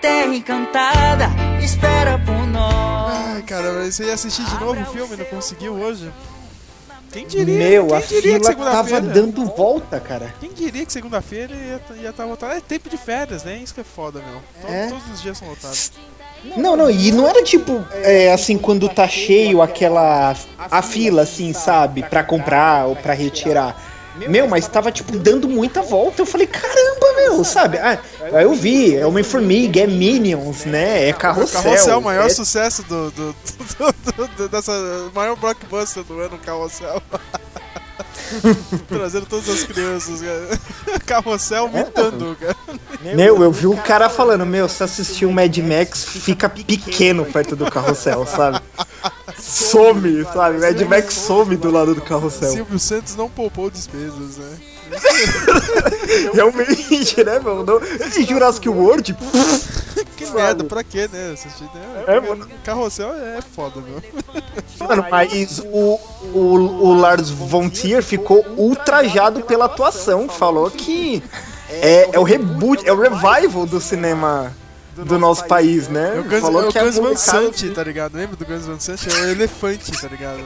terra encantada espera por nós. Ai, cara, você ia assistir de novo o filme e não conseguiu hoje? Quem diria? Meu, quem a diria que fila tava segunda-feira- dando volta, cara. Quem diria que segunda-feira ia estar lotado? É tempo de férias, né? Isso que é foda, meu. É. Todos os dias são lotados. Não, não, e não era tipo, é, assim, quando tá cheio aquela. a fila, assim, sabe? Pra comprar ou pra retirar. Meu, mas tava, tipo, dando muita volta. Eu falei, caramba, meu, sabe? Ah, aí eu vi, é Homem-Formiga, é Minions, né? É Carrossel. Carrossel, o maior é- sucesso do, do, do- do- do- dessa maior blockbuster do ano, Carrossel. Trazendo todas as crianças, cara. Carrossel mitando, cara. Meu, eu vi o cara falando, meu, se assistir o Mad Max, fica pequeno perto do carrossel, sabe? Some, sabe? Mad Max some do lado do carrossel. Silvio Santos não poupou despesas, né? Realmente, né, meu? Não... Jurassic World, Que Sabe? merda, pra quê, né? Assistir, né? É, mano. Carrossel é foda, meu. Mano, mas o, o, o Lars von Trier ficou ultrajado pela atuação. Falou que é, é o reboot, é o revival do cinema do nosso país, né? É o Guns, Falou é o que é Guns Van Sant, tá ligado? Lembra do Guns Van Sant? É o elefante, tá ligado?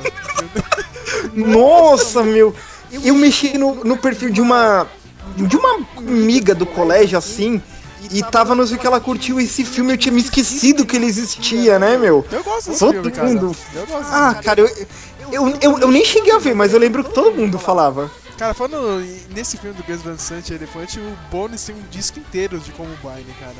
Nossa, meu. Eu mexi no, no perfil de uma. De uma amiga do colégio, assim. E tava no que ela curtiu esse filme, eu tinha me esquecido que ele existia, né, meu? Eu gosto desse Todo filme, mundo. Eu gosto desse Ah, cara, eu, eu, eu, eu nem cheguei a ver, mas eu lembro que todo mundo falava. Cara, falando nesse filme do Gus Van Sant, Elefante, o Bones tem um disco inteiro de como Combine, cara.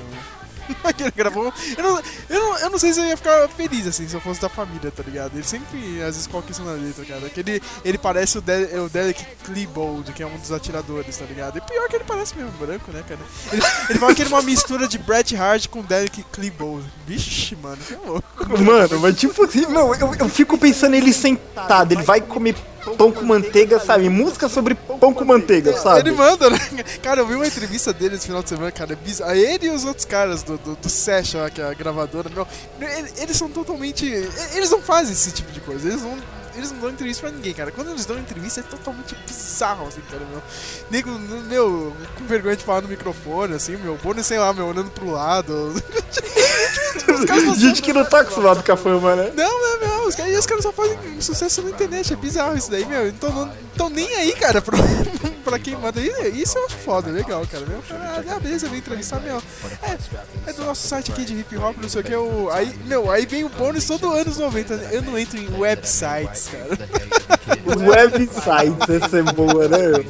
Que ele gravou. Eu não, eu, não, eu não sei se eu ia ficar feliz assim se eu fosse da família, tá ligado? Ele sempre às vezes coloca isso na letra, cara. Que ele, ele parece o, De o Derek Klebold, que é um dos atiradores, tá ligado? E pior que ele parece mesmo branco, né, cara? Ele, ele fala que ele é uma mistura de Bret Hart com Derek Klebold. Vixe, mano, que louco. Mano, mas tipo assim, meu, eu, eu fico pensando ele sentado, ele vai comer pão com manteiga, sabe? Música sobre pão com manteiga, sabe? Ele manda, né? Cara, eu vi uma entrevista dele esse final de semana, cara. É bizarro. Ele e os outros caras do, do, do Session, que é a gravadora, meu. ele- Eles são totalmente. Eles não fazem esse tipo de coisa. Eles não. Eles não dão entrevista pra ninguém, cara. Quando eles dão entrevista é totalmente bizarro, assim, cara, meu. Nego, meu, com vergonha de falar no microfone, assim, meu. Bônus, sei lá, meu, olhando pro lado. Gente que não tá acostumado com a fama, né? não, não, Os caras, os caras só fazem sucesso na internet. É bizarro isso daí, meu. Então não tão nem aí, cara, pra, pra quem manda. Isso eu acho foda, legal, cara. Meu, ah, ah, beleza, vem entrevistar, meu. É, é do nosso site aqui de hip hop, não sei o que. Aí, meu, aí vem o bônus todo anos 90. Eu não entro em websites, cara. Websites, essa é boa, né?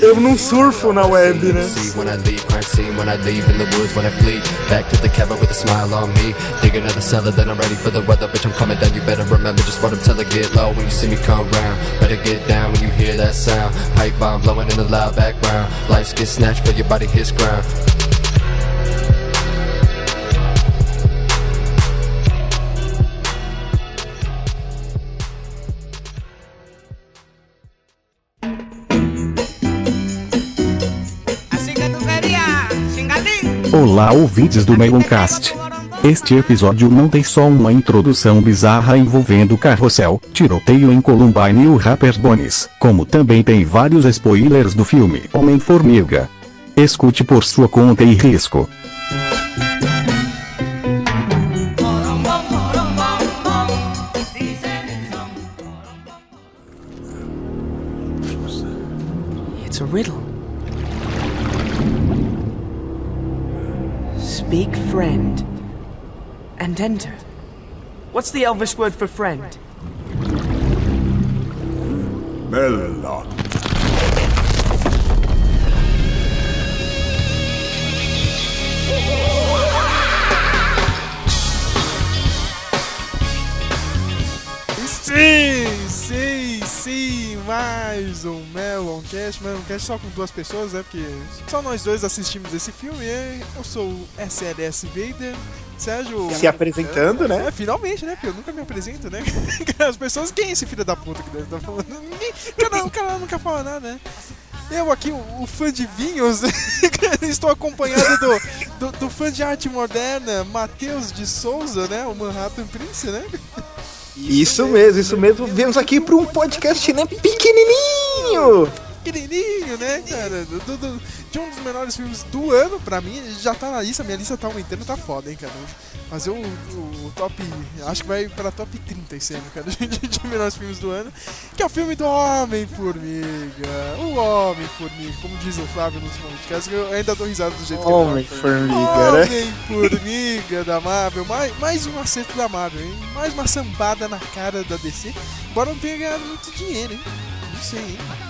Eu não surfo na web, né? See when I leave, crime scene. When I leave in the woods when I flee. Olá ouvintes do Meloncast. Este episódio não tem só uma introdução bizarra envolvendo carrossel, tiroteio em Columbine e o rapper Bones, como também tem vários spoilers do filme Homem-Formiga. Escute por sua conta e risco. It's a riddle. Speak friend and enter. What's the Elvish word for friend? Melon. Sim, sim, sim, mais um Meloncast, Meloncast só com duas pessoas, né? Porque só nós dois assistimos esse filme. Eu sou o SLS Vader, Sérgio. Se apresentando, né? É, finalmente, né? Porque eu nunca me apresento, né? As pessoas, quem é esse filho da puta que deve estar falando? Ninguém, cara, o cara nunca fala nada, né? Eu aqui, o, o fã de vinhos, estou acompanhado do, do, do fã de arte moderna, Matheus de Souza, né? O Manhattan Prince, né? Isso mesmo, isso mesmo. Viemos aqui para um podcast, né? Pequenininho. pequenininho, né, cara? Do, do- de um dos melhores filmes do ano, pra mim, já tá na lista, minha lista tá aumentando, tá foda, hein, cara. Fazer o, o, o top, acho que vai pra top 30 esse ano, cara, de, de melhores filmes do ano, que é o filme do Homem-Formiga. O Homem-Formiga, como diz o Flávio nos podcasts, que eu ainda dou risada do jeito que ele. Homem-Formiga, né? Homem-Formiga da Marvel, mais, mais um acerto da Marvel, hein? Mais uma sambada na cara da DC, embora não tenha ganhado muito dinheiro, hein? Não sei, hein?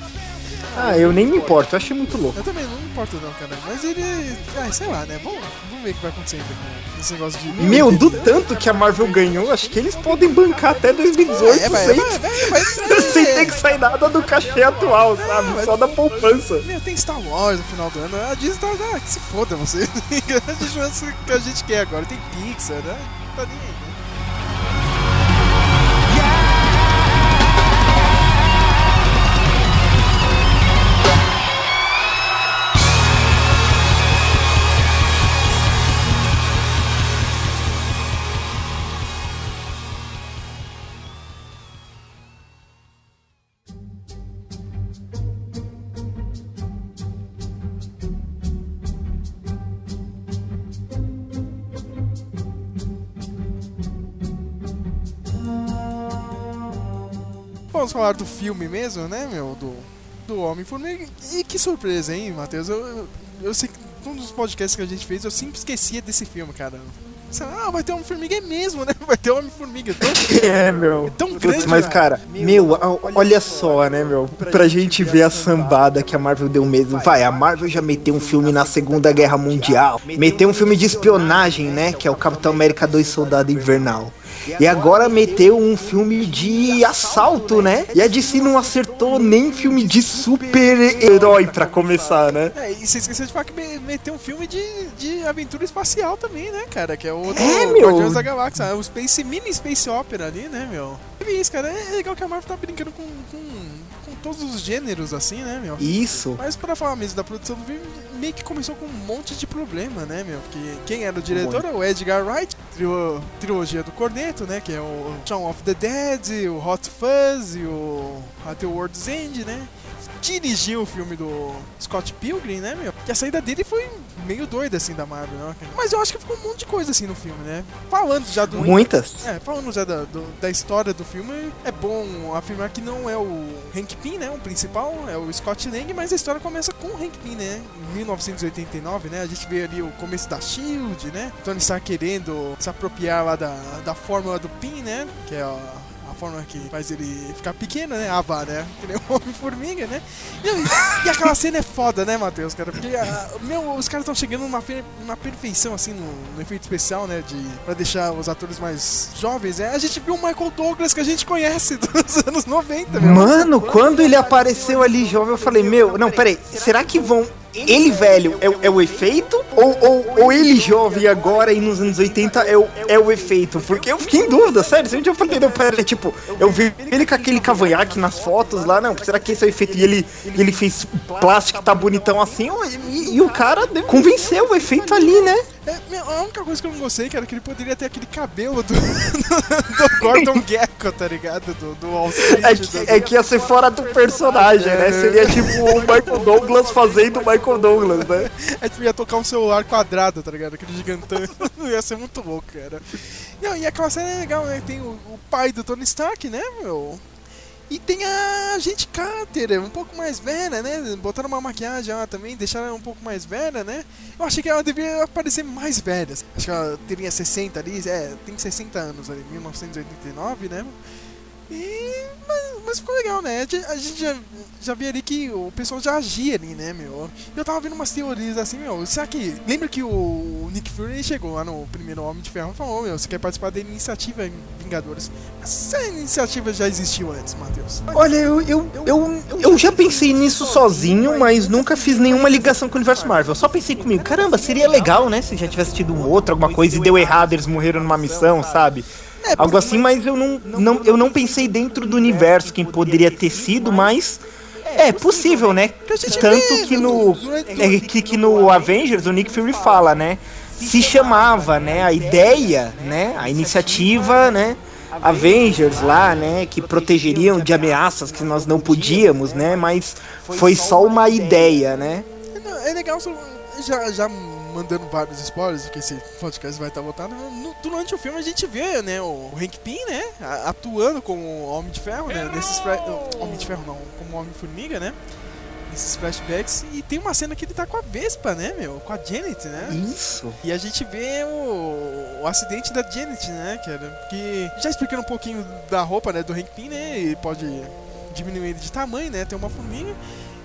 Ah, eu nem me importo, eu achei muito louco. Eu também não me importo não, cara. Mas ele. Ah, sei lá, né? Vamos, vamos ver o que vai acontecer ainda com esse negócio de. Meu, do tanto que a Marvel ganhou, acho que eles podem bancar até 2018 É, vai, sem, vai, vai, vai, sem ter que sair nada do cachê atual, sabe? Só da poupança. Meu, tem Star Wars no final do ano. A Disney tá. Ah, que se foda você. a gente faz o que a gente quer agora. Tem Pixar, né? Não tá nem aí, falar do filme mesmo, né, meu? Do, do Homem-Formiga. E que surpresa, hein, Matheus? Eu, eu, eu sei que um dos podcasts que a gente fez, eu sempre esquecia desse filme, cara. Ah, vai ter Homem-Formiga é mesmo, né? Vai ter Homem-Formiga. Então, É, meu. tão Putz, grande, mas, né? cara, meu, a- olha só, né, meu? Pra gente ver a sambada que a Marvel deu mesmo. Vai, a Marvel já meteu um filme na Segunda Guerra Mundial. Meteu um filme de espionagem, né? Que é o Capitão América 2 Soldado Invernal. E agora meteu um filme de assalto, né? E a DC não acertou nem filme de super-herói pra começar, né? É, e você esqueceu de falar que me- meteu um filme de, de aventura espacial também, né, cara? Que é o do É, meu. Guardiões da Galáxia, o Space Mini Space Opera ali, né, meu? Isso, cara, é legal que a Marvel tá brincando com, com todos os gêneros, assim, né, meu? Isso. Mas pra falar mesmo da produção do filme, meio que começou com um monte de problema, né, meu? Porque quem era o diretor é o Edgar Wright, trio- trilogia do Corneto, né? Que é o Shaun of the Dead, o Hot Fuzz e o At the World's End, né? Dirigiu o filme do Scott Pilgrim, né, meu? Que a saída dele foi meio doida, assim, da Marvel, né? Mas eu acho que ficou um monte de coisa, assim, no filme, né? Falando já do... Muitas. É, falando já da, do- da história do filme, é bom afirmar que não é o Hank Pym, né? O principal, é o Scott Lang, mas a história começa com o Hank Pym, né? Em 1989, né? A gente vê ali o começo da SHIELD, né? Tony Stark querendo se apropriar lá da, da fórmula do Pym, né? Que é a, a fórmula que faz ele ficar pequeno, né? Ava, né? Que nem o Homem-Formiga, né? E, e aquela cena é foda, né, Matheus, cara? Porque, ah, meu, os caras estão chegando numa, numa perfeição, assim, no, no efeito especial, né? De, pra deixar os atores mais jovens. É, a gente viu o Michael Douglas que a gente conhece dos anos 90, meu. Mano, quando ele apareceu ali jovem, eu falei, meu, não, peraí, será que vão. Ele velho é, o- é o efeito? Ou, ou, ou ele jovem agora e nos anos 80 é o, é o efeito? Porque eu fiquei em dúvida, sério. Sempre eu falei, não, pera, tipo, eu vi ele com aquele cavanhaque nas fotos lá, não, será que esse é o efeito? E ele, ele fez plástico, tá bonitão assim, e, e o cara convenceu o efeito ali, né? É, a única coisa que eu não gostei, cara, é que ele poderia ter aquele cabelo do, do Gordon Gecko, tá ligado? Do, do Wall Street. É que, é que ia ser fora do personagem, né? Seria tipo o Michael Douglas fazendo o Michael Douglas, né? É tipo, ia tocar um celular quadrado, tá ligado? Aquele gigantão. ia ser muito louco, cara. Não, e aquela cena é legal, né? Tem o, o pai do Tony Stark, né, meu? E tem a gente Carter, um pouco mais velha, né? Botaram uma maquiagem lá também, deixaram ela um pouco mais velha, né? Eu achei que ela devia aparecer mais velha. Acho que ela teria 60 ali, é, tem 60 anos ali, 1989, né? E. Mas, mas ficou legal, né? A gente- já, já via ali que o pessoal já agia ali, né, meu? Eu tava vendo umas teorias assim, meu. Será que. Lembra que o Nick Fury chegou lá no primeiro Homem de Ferro e falou: "Ô, meu, você quer participar da iniciativa em Vingadores? Essa iniciativa já existiu antes, Matheus. Olha, eu, eu, eu, eu já pensei nisso sozinho, mas nunca fiz nenhuma ligação com o universo Marvel. Só pensei comigo, caramba, seria legal, né? Se já tivesse tido um outro, alguma coisa e deu errado, eles morreram numa missão, sabe? É, Algo assim, mas eu não, não, eu não pensei dentro do universo quem poderia ter sido, mas é possível, né? gente Tanto que no- no, durante- é, que, que no Avengers o Nick Fury fala, né? Se chamava, né? A ideia, né? A iniciativa, né? Avengers lá, né? Que protegeriam de ameaças que nós não podíamos, né? Mas foi só uma ideia, né? É legal, já, já mandando vários spoilers, porque esse podcast vai estar voltado. no- durante o filme a gente vê, né, o Hank Pym, né, a- atuando como Homem de Ferro, né, nesses... Homem de Ferro não, como Homem-Formiga, né, nesses flashbacks. E tem uma cena que ele tá com a Vespa, né, meu, com a Janet, né. Isso. E a gente vê o, o acidente da Janet, né, cara? Porque já explicando um pouquinho da roupa, né, do Hank Pym, né? Ele pode diminuir ele de tamanho, né? Tem uma formiga.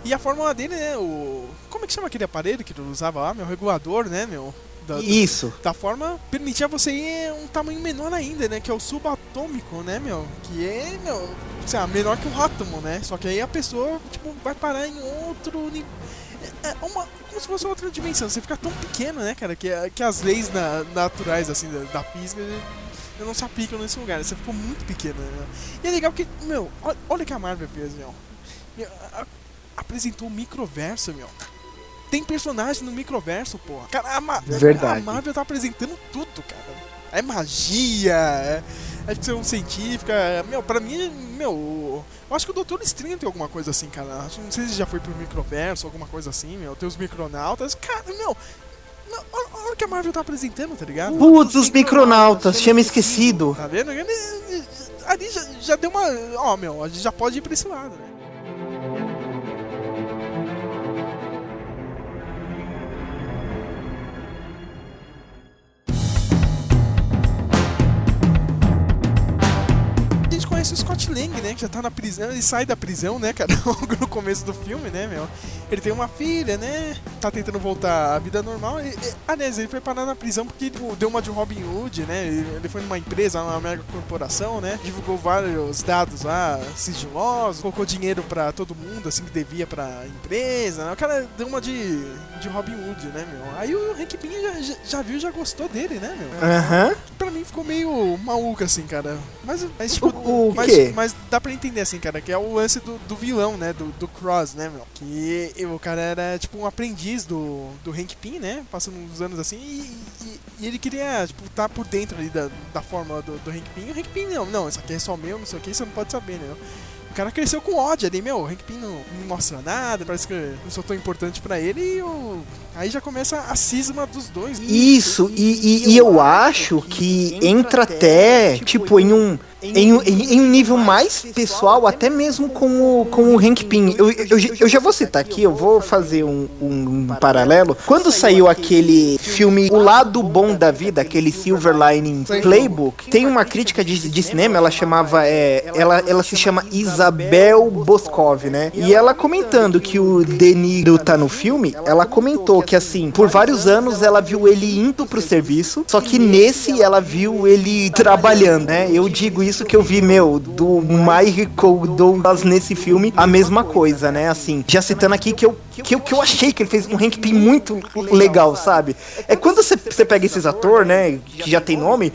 E a fórmula dele, né? O. Como é que chama aquele aparelho que ele usava lá, meu? Regulador, né, meu? Da, Isso. da forma permitia você ir um tamanho menor ainda, né? Que é o subatômico, né, meu? Que é, meu, sei lá, menor que um átomo, né? Só que aí a pessoa, tipo, vai parar em outro nível. É é uma, como se fosse outra dimensão. Você fica tão pequeno, né, cara? Que, que as leis na- naturais, assim, da, da física não se aplicam nesse lugar. Você ficou muito pequeno, né? E é legal que, meu, olha, olha o que a Marvel fez, meu. Apresentou o microverso, meu. Tem personagem no microverso, porra. Cara, a, Ma- Verdade. a Marvel tá apresentando tudo, cara. É magia, é, é ficção científica. é- meu, pra mim, meu. Eu acho que o Doutor Estranho tem alguma coisa assim, cara. Não sei se já foi pro microverso, alguma coisa assim, meu. Tem os micronautas. Cara, meu. Olha, o que a Marvel tá apresentando, tá ligado? Putz, os micronautas, tinha me esquecido. Tá vendo? Ali já, já deu uma. Ó, meu, a gente já pode ir pra esse lado, né? Lang, né? Que já tá na prisão, ele sai da prisão, né, cara? Logo no começo do filme, né, meu? Ele tem uma filha, né? Tá tentando voltar à vida normal. E, e, aliás, ele foi parar na prisão porque tipo, deu uma de Robin Hood, né? Ele foi numa empresa, uma mega corporação, né? Divulgou vários dados lá, sigilosos, colocou dinheiro pra todo mundo, assim, que devia pra empresa. Né? O cara deu uma de, de Robin Hood, né, meu? Aí o Hank Pym já, já, já viu, já gostou dele, né, meu? Aham. Pra mim ficou meio maluco, assim, cara. Mas, mas tipo, O- o mas, quê? mas dá pra entender, assim, cara, que é o lance do, do vilão, né? Do, do Cross, né, meu? Que o cara era, tipo, um aprendiz do, do Hank né? Passando uns anos assim, e, e- e ele queria, tipo, tá por dentro ali da, da forma do, do Hank. E o Hank Pym, não, não, isso aqui é só meu, não sei o que, você não pode saber, né? O cara cresceu com ódio ali, meu, o Hank Pym não, não mostra nada, parece que não sou tão importante pra ele, e o... aí já começa a cisma dos dois. Isso, e, e- e eu acho que entra até, tipo, em um. Em em em um nível mais pessoal, até mesmo com o, com o Hank Pym. Eu, eu, eu já vou citar aqui, eu vou fazer um, um paralelo. Quando saiu aquele filme O Lado Bom da Vida, aquele Silver Lining Playbook, tem uma crítica de, de cinema, ela chamava. É, ela, ela se chama Isabel Boscov, né? E ela comentando que o De Niro tá no filme, ela comentou que assim, por vários anos ela viu ele indo pro serviço, só que nesse ela viu ele trabalhando, né? Eu digo isso que eu vi, meu, do Michael Douglas nesse filme, a mesma coisa, né? Assim, já citando aqui que eu, que eu, que eu achei que ele fez um Pym muito legal, sabe? É quando você, você pega esses atores, né, que já tem nome,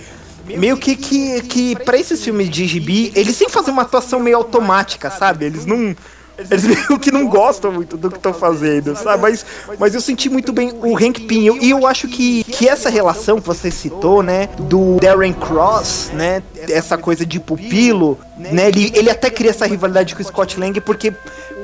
meio que, que, que pra esses filmes de gibi, eles sempre fazem uma atuação meio automática, sabe? Eles não. Eles meio que não gostam muito do que estão fazendo, sabe? Mas, mas eu senti muito bem o Hank Pym. E eu acho que, que essa relação que você citou, né? Do Darren Cross, né? Essa coisa de pupilo, né? Ele, ele até cria essa rivalidade com o Scott Lang porque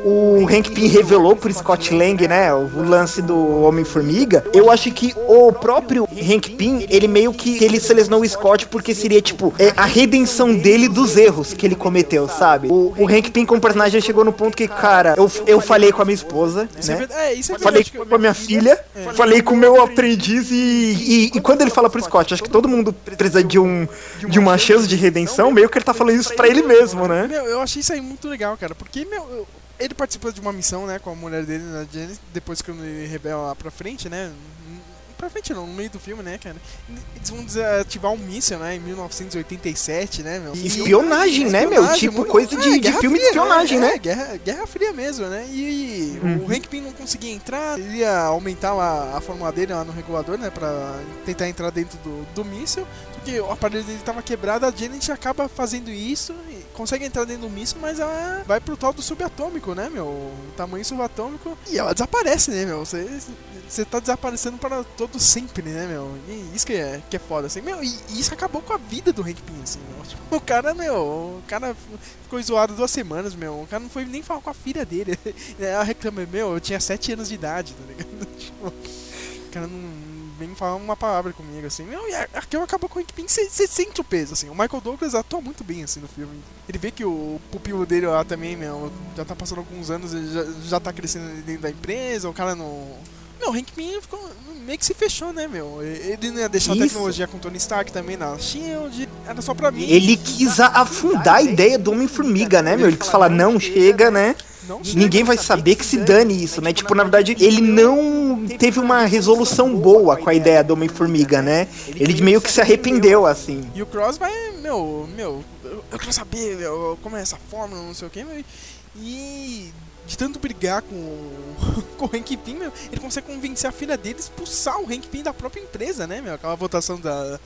o Hank Pym revelou pro Scott Lang, né? O lance do Homem-Formiga. Eu acho que o próprio Hank Pym, ele meio que ele selecionou o Scott porque seria, tipo, é, a redenção dele dos erros que ele cometeu, sabe? O, o Hank Pym como personagem chegou no ponto que, cara, eu, eu falei com a minha esposa, Isso é né? é, isso é Falei com a minha filha, falei com o meu aprendiz e, e, e quando ele fala pro Scott, acho que todo mundo precisa de, um, de uma chance de redenção, meio que ele tá falando isso pra ele mesmo, né? Meu, eu achei isso aí muito legal, cara, porque, meu, eu- ele participou de uma missão, né, com a mulher dele, na Janice, depois que ele revela lá pra frente, né, pra frente não, no meio do filme, né, cara, eles vão desativar um míssil, né, em 1987, né, meu. E- Espionagem, né, meu? Espionagem, Tipo, muito- coisa de, é, de filme de Fria, espionagem, né? É, guerra, guerra Fria mesmo, né, e, o Uhum. Hank Pym não conseguia entrar, ele ia aumentar lá a fórmula dele lá no regulador, né, pra tentar entrar dentro do, do míssil, porque o aparelho dele tava quebrado, a Janet acaba fazendo isso e consegue entrar dentro do míssil, mas ela vai pro tal do subatômico, né, meu? O tamanho subatômico. E ela desaparece, né, meu? Você, você tá desaparecendo para todo sempre, né, meu? E isso que é, que é foda, assim, meu. E, e isso acabou com a vida do Hank Pym, assim, meu. Tipo, o cara, meu, o cara ficou zoado duas semanas, meu. O cara não foi nem falar com a filha dele. Ela reclama, meu, eu tinha sete anos de idade, tá ligado? Tipo, o cara não vem falar uma palavra comigo, assim. Meu, e aquilo acabou com o Pym, você sente o peso, assim. O Michael Douglas atua muito bem, assim, no filme. Ele vê que o pupilo dele lá também, meu, já tá passando alguns anos, ele já, já tá crescendo dentro da empresa, o cara não... Meu, o Hank Pym ficou, meio que se fechou, né, meu? Ele não ia deixar a Isso. tecnologia com o Tony Stark também na SHIELD, era só pra mim. Ele quis a- afundar a ideia do Homem-Formiga, né, meu? Ele quis falar, não, chega, né? Ninguém vai saber que se dane isso, né? Tipo, na verdade, ele não teve uma resolução boa com a ideia do Homem-Formiga, né? Ele meio que se arrependeu, assim. E o Cross vai, meu, meu, eu, quero saber, meu, como é essa fórmula, não sei o que, meu. E de tanto brigar com, com o Hank Pym, meu, ele consegue convencer a filha dele a expulsar o Hank Pym da própria empresa, né, meu? Aquela votação da,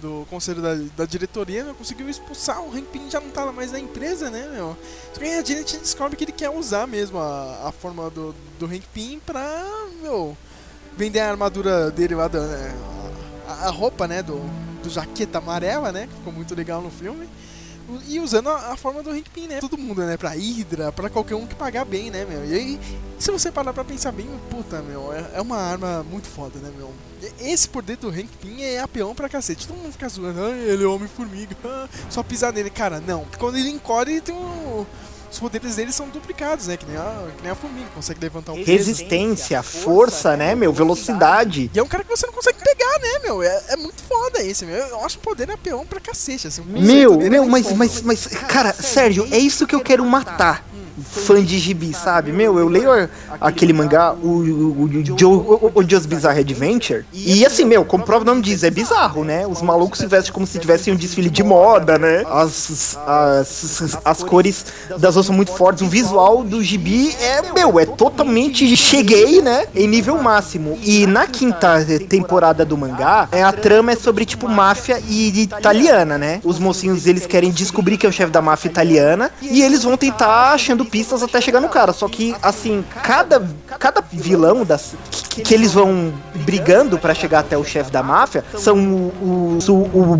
do conselho da, da diretoria, meu, conseguiu expulsar o Hank Pym já não tava mais na empresa, né, meu? Só que aí a Janet descobre que ele quer usar mesmo a, a forma do, do Hank Pym pra, meu, vender a armadura dele lá, da, né, a, a roupa, né, do, do jaqueta amarela, né, que ficou muito legal no filme. E usando a, a forma do Hank Pym, né? Todo mundo, né? Pra Hydra, pra qualquer um que pagar bem, né, meu? E aí, se você parar pra pensar bem, puta, meu, é, é uma arma muito foda, né, meu? Esse poder do Hank Pym é apeão pra cacete. Todo mundo fica zoando, ah, ele é Homem-Formiga, ah, só pisar nele. Cara, não. Quando ele encolhe, ele tem um... Os poderes dele são duplicados, né? Que nem a, que nem a formiga, consegue levantar um peso. Resistência, força, né, meu? Velocidade. E é um cara que você não consegue pegar, né, meu? É, é muito foda esse, meu. Eu acho o poder apeão pra cacete, assim. Meu, dele é meu, mas, mas, mas, cara, Sérgio, é isso que eu quero matar. Fã de gibi, sabe? Meu, eu leio aquele mangá, o, o, o, Joe- o, o Bizarre Adventure, e assim, meu, como o próprio nome diz, é bizarro, né? Os malucos se vestem como se tivessem um desfile de moda, né? As, as, as cores das roupas são muito fortes, o visual do gibi é, meu, é totalmente cheguei, né? Em nível máximo. E na quinta temporada do mangá, é, a trama é sobre, tipo, máfia e italiana, né? Os mocinhos, eles querem descobrir que é o chefe da máfia italiana e eles vão tentar achando pistas até chegar no cara. Só que, assim, cada, cada vilão das, que, que eles vão brigando pra chegar até o chefe da máfia são os o, o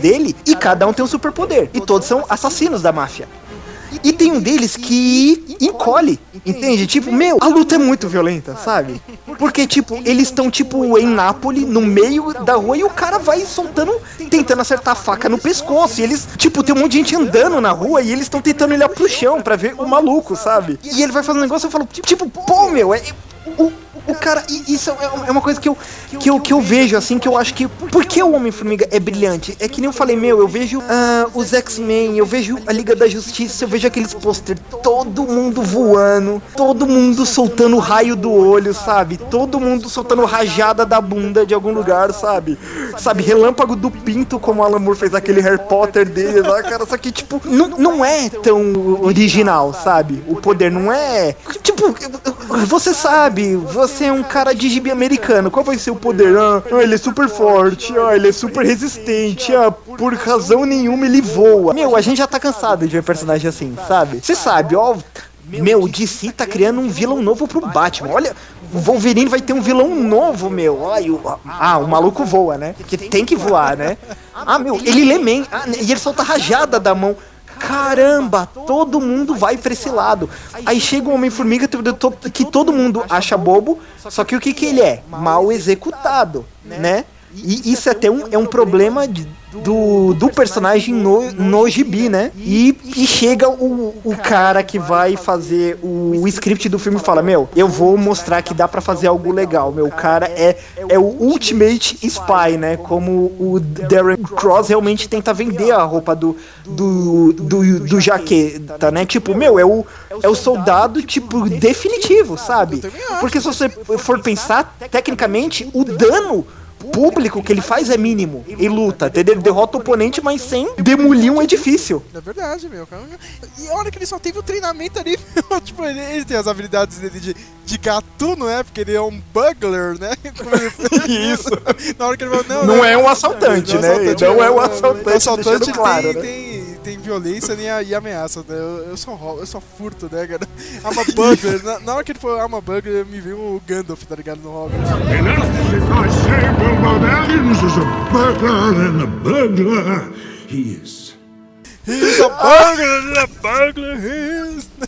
dele e cada um tem um superpoder. E todos são assassinos da máfia. E tem um deles que encolhe, entende? Tipo, meu, a luta é muito violenta, sabe? Porque, tipo, eles estão, tipo, em Nápoles, no meio da rua, e o cara vai soltando, tentando acertar a faca no pescoço. E eles, tipo, tem um monte de gente andando na rua e eles estão tentando olhar pro chão pra ver o maluco, sabe? E ele vai fazendo um negócio e eu falo, tipo, pô, meu, é. O, o cara, isso é é uma coisa que eu, que, eu, que eu vejo, assim, que eu acho que. Por que o Homem-Formiga é brilhante? É que nem eu falei, meu, eu vejo ah, os X-Men, eu vejo a Liga da Justiça, eu vejo aqueles pôster, todo mundo voando, todo mundo soltando raio do olho, sabe? Todo mundo soltando rajada da bunda de algum lugar, sabe? Sabe, relâmpago do pinto, como Alan Moore fez aquele Harry Potter dele lá, cara. Só que, tipo, não, não é tão original, sabe? O poder não é. Tipo, você sabe, você é um cara de gibi americano, qual vai ser o poder? Ah, ah, ele é super forte, ah, ele é super resistente, ah, por razão nenhuma ele voa. Meu, a gente já tá cansado de ver personagem assim, sabe? Você sabe, ó. Meu, o DC tá criando um vilão novo pro Batman. Olha, o Wolverine vai ter um vilão novo, meu. Ai, o, ah, o maluco voa, né? Que tem que voar, né? Ah, meu, ele lê man. Ah, e ele solta rajada da mão. Caramba, todo mundo vai pra esse lado. Aí chega o Homem-Formiga que todo mundo acha bobo, só que o que, que ele é? Mal executado, né? E isso até um, é um problema de- do, do personagem no, no gibi, né? E, e chega o, o cara que vai fazer o, o script do filme e fala: Meu, eu vou mostrar que dá pra fazer algo legal. Meu, o cara é, é o Ultimate Spy, né? Como o Darren Cross realmente tenta vender a roupa do, do, do, do jaqueta, né? Tipo, meu, é o, é o soldado, tipo, definitivo, sabe? Porque se você for pensar, tecnicamente, o dano público que ele faz é mínimo em luta, entendeu? Ele derrota o oponente, mas sem demolir um edifício. É verdade, meu. E olha que ele só teve o treinamento ali. Tipo, ele, ele tem as habilidades dele de, de gatuno, né? Porque ele é um bugler, né? Isso. Na hora que ele falou, não, Não não, é um assaltante, né? Não é um assaltante, O assaltante claro, tem, né? tem, tem violência nem a, e ameaça, né? Eu, eu só roubo, eu só furto, né, cara? I'm a burglar. na, na hora que ele falou I'm a burglar, me veio o Gandalf, tá ligado? No Hobbit. Is a burglar and a burglar he. He's he's...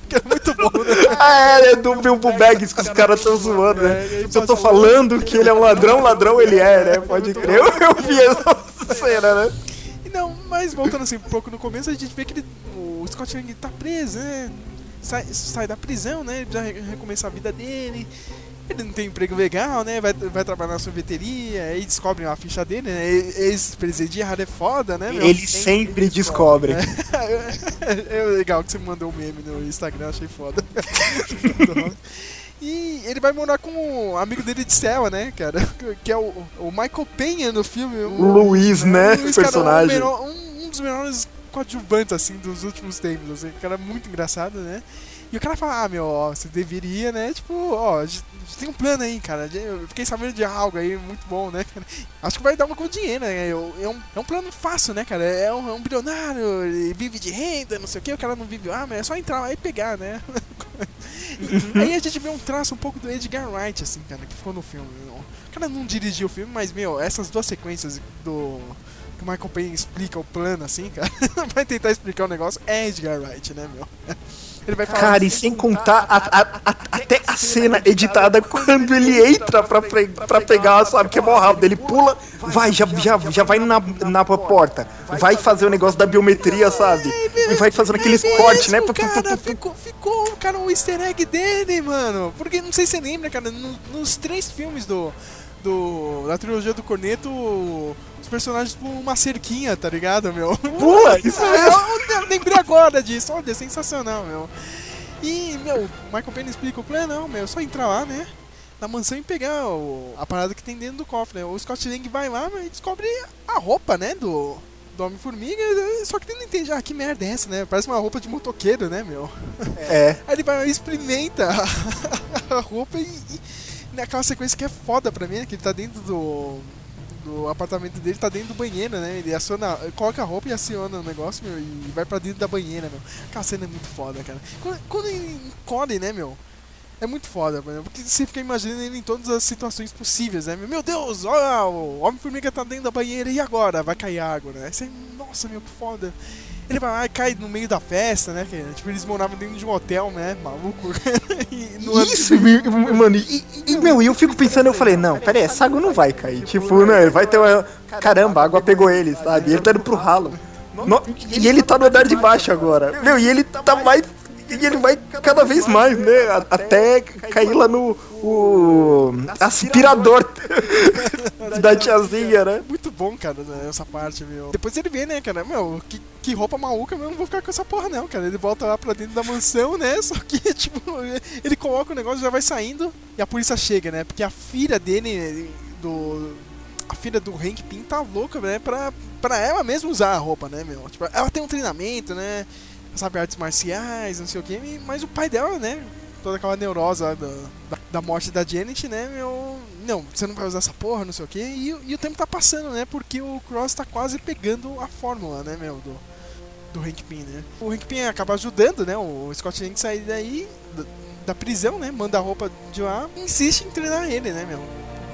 Que é muito bom, né? Ah, é, é do Bilbo Baggins que os caras tão zoando, né? Se eu tô falando que ele é um ladrão, ladrão ele é, né? Pode crer. Eu, vi essa cena, né? Não, mas voltando assim um pouco no começo, a gente vê que ele, o Scott Lang tá preso, né? Sai, sai da prisão, né? Ele precisa re- recomeçar a vida dele. Ele não tem emprego legal, né? Vai, vai trabalhar na sorveteria, aí descobrem a ficha dele, né? Ex-presidiário é foda, né? meu? Ele sempre descobre. é legal que você mandou um meme no Instagram, achei foda. e ele vai morar com o amigo dele de cela, né, cara? Que é o, o Michael Penha no filme. O Luiz, né? Luiz, cara, personagem. um, menor- um- um dos melhores coadjuvantes, assim, dos últimos tempos, assim. O cara é muito engraçado, né? E o cara fala, ah, meu, ó, você deveria, né? Tipo, ó, a gente tem um plano aí, cara. Eu fiquei sabendo de algo aí, muito bom, né? Acho que vai dar uma com dinheiro, né? É um, é um plano fácil, né, cara? É um, é um bilionário, ele vive de renda, não sei o que, o cara não vive. Ah, mas é só entrar lá e pegar, né? Aí a gente vê um traço um pouco do Edgar Wright, assim, cara, que ficou no filme. O cara não dirigiu o filme, mas, meu, essas duas sequências do. Que o Michael Payne explica o plano, assim, cara, vai tentar explicar o negócio, é Edgar Wright, né, meu? Ele vai falar. Cara, e sem contar a- a- a- até a cena editada quando ele entra pra, pre- pra pegar, sabe, que é mó rápido. Ele pula, vai, já, já, já vai na, na porta, vai fazer o negócio da biometria, sabe? E vai fazendo aqueles É cortes, né? cara, ficou, ficou, cara, o easter egg dele, mano. Porque, não sei se você lembra, cara, no- nos três filmes do, do, da trilogia do Corneto, os personagens pulam uma cerquinha, tá ligado, meu? Pula, isso É, mesmo. eu, lembrei agora disso, olha, sensacional, meu. E, meu, o Michael Payne explica o plano, não, meu, é só entrar lá, né? Na mansão e pegar o- a parada que tem dentro do cofre, né? O Scott Lang vai lá e descobre a roupa, né, do, do Homem-Formiga, só que ele não entende, ah, que merda é essa, né? Parece uma roupa de motoqueiro, né, meu? É. Aí ele vai lá e experimenta a, a roupa e, e naquela sequência que é foda pra mim, né? Que ele tá dentro do, do apartamento dele, tá dentro do banheiro, né? Ele aciona, coloca a roupa e aciona o negócio, meu, e vai pra dentro da banheira, meu. Aquela cena é muito foda, cara. Quando, quando ele encolhe, né, meu? É muito foda, mano, porque você fica imaginando ele em todas as situações possíveis, né? Meu Deus, olha, o Homem-Formiga tá dentro da banheira e agora? Vai cair água, né? Você, nossa, meu, que foda. Ele vai lá e cai no meio da festa, né? tipo, eles moravam dentro de um hotel, né? Maluco. e no Isso, mano, e, e, meu, e eu fico pensando, eu falei, não, pera aí, essa água não vai cair. Tipo, né, vai ter uma. Caramba, a água pegou ele, sabe? Ele tá indo pro ralo. No- e ele tá no andar de baixo agora. Meu, e ele tá mais. E ele vai cada vez mais, né? Até cair lá no. O aspirador da tiazinha, né? Muito bom, cara, né, essa parte, meu. Depois ele vê, né, cara, meu, que, que roupa maluca, eu não vou ficar com essa porra, não, cara. Ele volta lá pra dentro da mansão, né? Só que, tipo, ele coloca o negócio, já vai saindo e a polícia chega, né? Porque a filha dele, do. A filha do Hank Pym tá louca, né? Pra, pra ela mesma usar a roupa, né, meu? Tipo, ela tem um treinamento, né? Sabe, artes marciais, não sei o que, mas o pai dela, né? Toda aquela neurose lá da, da, da morte da Janet, né, meu. Não, você não vai usar essa porra, não sei o que. E, e o tempo tá passando, né? Porque o Cross tá quase pegando a fórmula, né, meu, do, do Hank Pym, né? O Hank Pym acaba ajudando, né? O Scott Lang sair daí da, da prisão, né? Manda a roupa de lá e insiste em treinar ele, né, meu?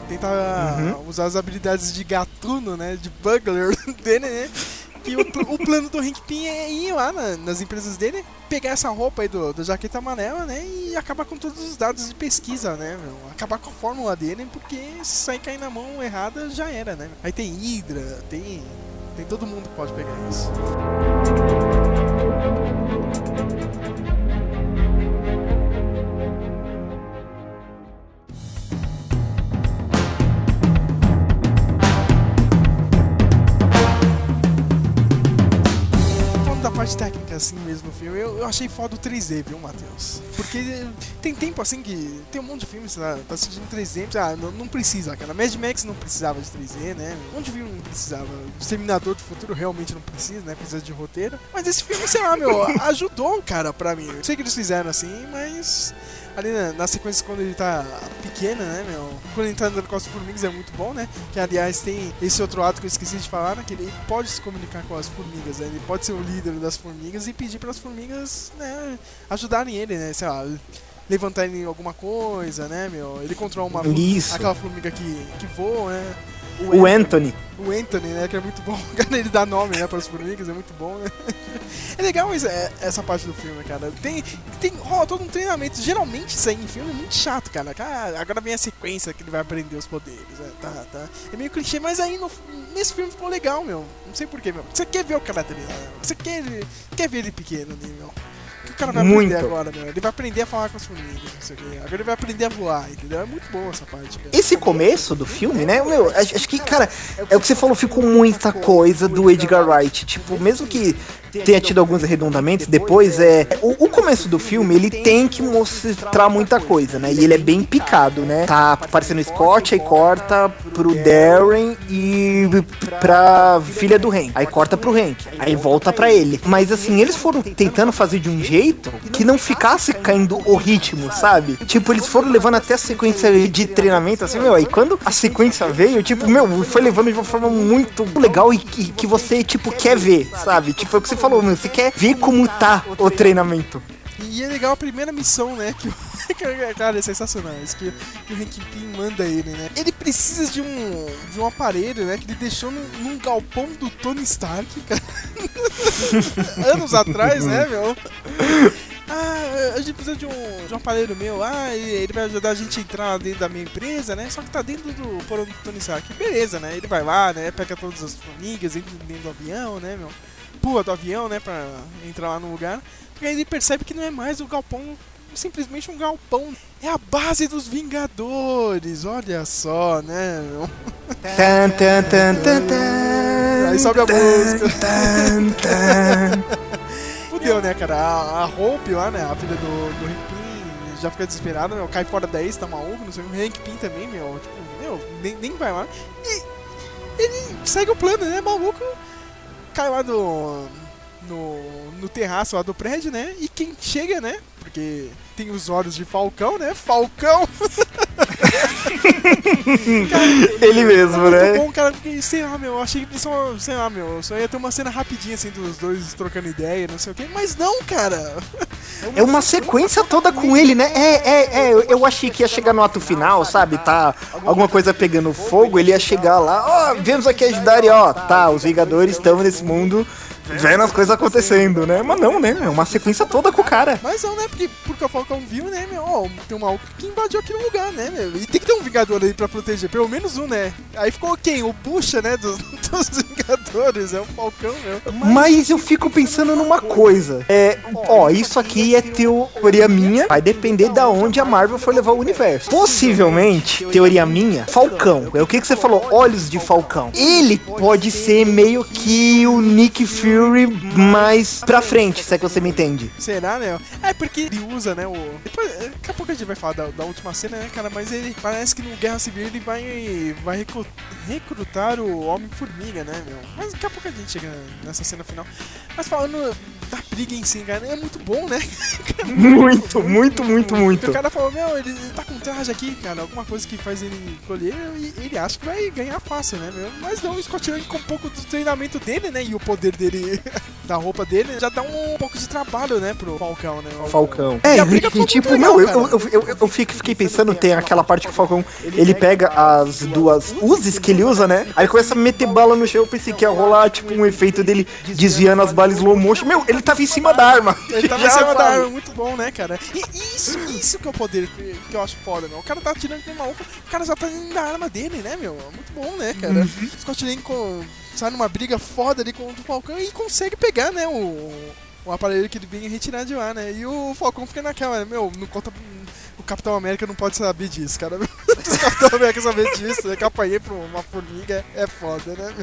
Tentar usar as habilidades de gatuno, né? De bugler dele, né? E o, o plano do Hank Pym é ir lá na- nas empresas dele, pegar essa roupa aí do, do Jaqueta Amarela, né? E acabar com todos os dados de pesquisa, né? Meu? Acabar com a fórmula dele, porque se sair cair na mão errada, já era, né? Aí tem Hydra, tem. Tem todo mundo que pode pegar isso. Parte técnica assim mesmo no filme. Eu, eu achei foda o 3D, viu, Matheus? Porque tem tempo assim que. Tem um monte de filmes, tá, tá assistindo 3D, ah, não, não precisa, cara. Mad Max não precisava de 3D, né? Um monte de filme não precisava. Exterminador do Futuro realmente não precisa, né? Precisa de roteiro. Mas esse filme, sei lá, meu, ajudou, cara, pra mim. Eu sei que eles fizeram assim, mas ali na, na, sequência quando ele tá pequeno, né, meu? Quando ele tá andando com as formigas é muito bom, né? Que aliás tem esse outro ato que eu esqueci de falar, né? Que ele pode se comunicar com as formigas, né? Ele pode ser o líder das formigas e pedir para as formigas, né, ajudarem ele, né? Sei lá, levantarem alguma coisa, né, meu? Ele controla uma Isso. aquela formiga que, que voa, né? O, Anthony. O Anthony, né? Que é muito bom. Ele dá nome, né, para as formigas, é muito bom, né? É legal é, essa parte do filme, cara. Tem, tem rola todo um treinamento. Geralmente isso aí em filme é muito chato, cara. cara. Agora vem a sequência que ele vai aprender os poderes. É, tá, tá. É meio clichê, mas aí no, nesse filme ficou legal, meu. Não sei porquê, meu. Você quer ver o cara treinar, Você quer, quer ver ele pequeno ali, meu o cara vai muito. aprender agora, meu? Ele vai aprender a falar com as formigas, não sei o quê. Agora ele vai aprender a voar, entendeu? É muito bom essa parte, cara. Esse começo do filme, né, meu, acho que, cara, é o que você falou, ficou muita coisa do Edgar Wright. Tipo, mesmo que tenha tido alguns arredondamentos, depois é. O, o, começo do filme, ele tem que mostrar muita coisa, né? E ele é bem picado, né? Tá aparecendo Scott, aí corta pro Darren e pra filha do Hank. Aí corta pro Hank. Aí volta pra ele. Mas assim, eles foram tentando fazer de um jeito que não ficasse caindo o ritmo, sabe? Tipo, eles foram levando até a sequência de treinamento, assim, meu. Aí quando a sequência veio, tipo, meu, foi levando de uma forma muito legal e que, que você, tipo, quer ver, sabe? Tipo, é o que você falou, meu, você quer ver como tá o treinamento. E é legal a primeira missão, né? Que, cara, é sensacional. Isso que, que o Hank Pym manda ele, né? Ele precisa de um, de um aparelho, né? Que ele deixou num, num galpão do Tony Stark, cara. Anos atrás, né, meu? Ah, a gente precisa de um, de um aparelho meu. Ah, ele vai ajudar a gente a entrar dentro da minha empresa, né? Só que tá dentro do porão do Tony Stark. Beleza, né? Ele vai lá, né? Pega todas as formigas, entra dentro do avião, né, meu? Pula do avião, né, pra entrar lá no lugar. E aí ele percebe que não é mais o galpão, simplesmente um galpão. É a base dos Vingadores, olha só, né, meu? Aí sobe a música. Fudeu, né, cara? A, a Hope lá, né, a filha do, do Hank Pym, já fica desesperada, meu, cai fora da tá maluco, não sei, o Hank Pym também, meu, tipo, meu, nem, nem vai lá. E ele segue o plano, né, maluco cai lá no, no, terraço lá do prédio, né? E quem chega, né? Porque tem os olhos de Falcão, né? Falcão! cara, ele mesmo, é né? bom, cara, porque, sei lá, meu, eu achei que só, sei lá, meu, só ia ter uma cena rapidinha, assim, dos dois trocando ideia, não sei o quê, mas não, cara! É uma sequência toda com ele, né? É, é, é, eu achei que ia chegar no ato final, sabe? Tá alguma coisa pegando fogo, ele ia chegar lá, ó, oh, viemos aqui ajudar e ó, tá, os Vingadores estão nesse mundo vendo as coisas acontecendo, né? Mas não, né? É uma sequência toda com o cara. Mas não, né? Porque, porque o Falcão viu, né, meu? Ó, tem um maluco que invadiu aquele lugar, né, meu? E tem que ter um Vingador aí pra proteger, pelo menos um, né? Aí ficou quem? O Puxa, né? Dos, dos Vingadores, é o Falcão, meu. Mas eu fico pensando numa coisa. É, ó, isso aqui é teoria minha. Vai depender da onde a Marvel for levar o universo. Possivelmente, teoria minha, Falcão. É o que, que você falou? Olhos de Falcão. Ele pode ser meio que o Nick Fury Fury mais pra frente, se é que você me entende. Será, né? É porque ele usa, né, o... Depois, é, daqui a pouco a gente vai falar da, da última cena, né, cara? Mas ele parece que no Guerra Civil ele vai, vai recrutar o Homem-Formiga, né, meu? Mas daqui a pouco a gente chega nessa cena final. Mas falando da briga em si, cara, é muito bom, né? muito, muito, muito, muito. O cara falou, meu, ele tá com traje aqui, cara, alguma coisa que faz ele colher e ele acha que vai ganhar fácil, né, meu? Mas não, o Scott Lang com um pouco do treinamento dele, né, e o poder dele da roupa dele, já dá um pouco de trabalho, né, pro Falcão, né? Falcão. É, e, e tipo, legal, meu, eu, eu, eu, eu, fiquei pensando, tem aquela parte que o Falcão, ele pega as duas uses que ele usa, né? Aí começa a meter bala no chão, eu pensei que ia rolar, tipo, um efeito dele desviando as balas slow motion. Meu, ele tava em cima da arma. Ele tava em cima da arma, muito bom, né, cara? E isso, isso que é o poder que, eu acho foda, meu. O cara tá atirando com maluco, o cara já tá indo na arma dele, né, meu? Muito bom, né, cara? Uhum. Scott Lang com sai numa briga foda ali contra o Falcão e consegue pegar, né, o, o aparelho que ele vem retirar de lá, né? E o Falcão fica naquela, né, meu, não conta. O Capitão América não pode saber disso, cara. O Capitão América saber disso, é apanhei pra uma formiga, é foda, né?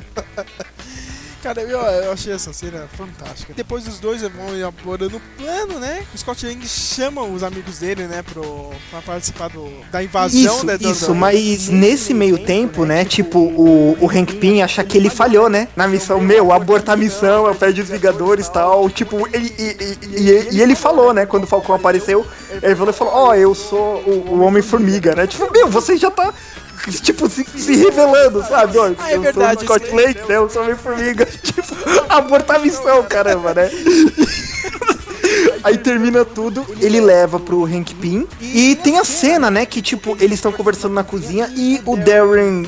Cara, eu, eu achei essa cena fantástica. Depois os dois vão elaborando o plano, né? O Scott Lang chama os amigos dele, né, pro, pra participar do, da invasão, Isso, né? do- isso, do- mas nesse meio tempo, né, tipo, o, o Hank Pym acha que ele falhou, né, na missão, meu, abortar a missão, eu pede os Vingadores e tal, tipo, ele, e, e- e- ele falou, né, quando o Falcão apareceu, ele falou, ó, eu sou o, o Homem-Formiga, né, tipo, meu, você já tá, tipo, se, se revelando, sabe, ó, Ah, é eu verdade, sou Scott Lang, né, eu sou o Homem-Formiga, tipo, abortar a missão, caramba, né. Aí termina tudo, ele leva pro Hank Pym. E tem a cena, né? Que tipo, eles estão conversando na cozinha e o Darren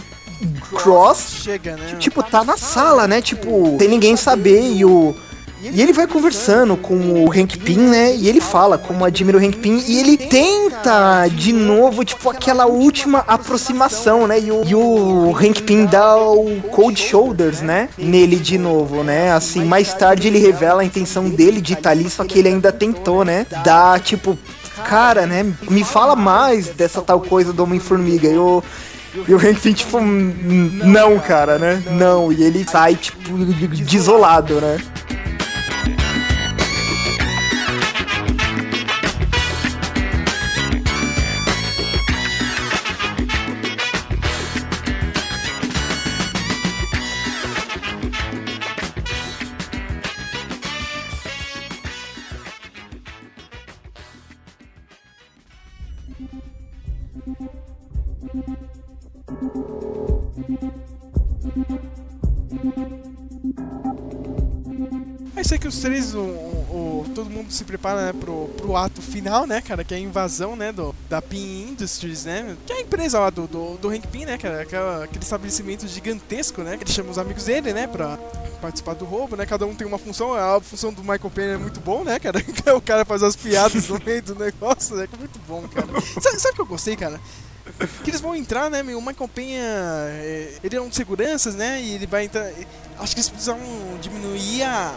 Cross, Chega, né? tipo, tá na sala, né? Tipo, sem ninguém saber e o. E ele vai conversando com o Hank Pym, né? E ele fala como admira o Hank Pym. E ele tenta de novo, tipo, aquela última aproximação, né? E o, e o Hank Pym dá o Cold Shoulders, né? Nele de novo, né? Assim, mais tarde ele revela a intenção dele de estar ali, só que ele ainda tentou, né? Dar, tipo, cara, né? Me fala mais dessa tal coisa do Homem-Formiga. Eu. E o Hank Pym, tipo, "Hum, não, cara, né? Não. E ele sai, tipo, desolado, né? Mundo se prepara né, pro, pro ato final, né, cara? Que é a invasão, né, do, da Pin Industries, né? Que é a empresa lá do, do, do Hank Pym, né, cara? Aquela, aquele estabelecimento gigantesco, né? Que ele chama os amigos dele, né, pra participar do roubo, né? Cada um tem uma função. A função do Michael Payne é muito bom, né, cara? o cara faz as piadas no meio do negócio, né? É muito bom, cara. Sabe, o que eu gostei, cara? Que eles vão entrar, né, meu? O Michael Penha, é, ele é um de seguranças, né? E ele vai entrar. Acho que eles precisavam diminuir a,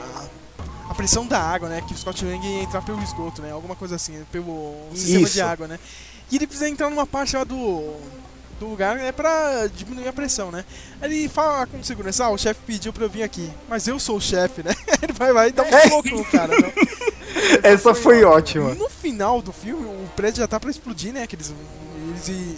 a pressão da água, né? Que o Scott Lang ia entrar pelo esgoto, né? Alguma coisa assim, pelo sistema Isso. de água, né? E ele precisa entrar numa parte lá do, do lugar, né? Pra diminuir a pressão, né? Ele fala com segurança, ah, o chefe pediu pra eu vir aqui. Mas eu sou o chefe, né? ele vai lá e dá um É. soco no cara, né? Essa foi ótima. No final do filme, o prédio já tá pra explodir, né? Que eles, eles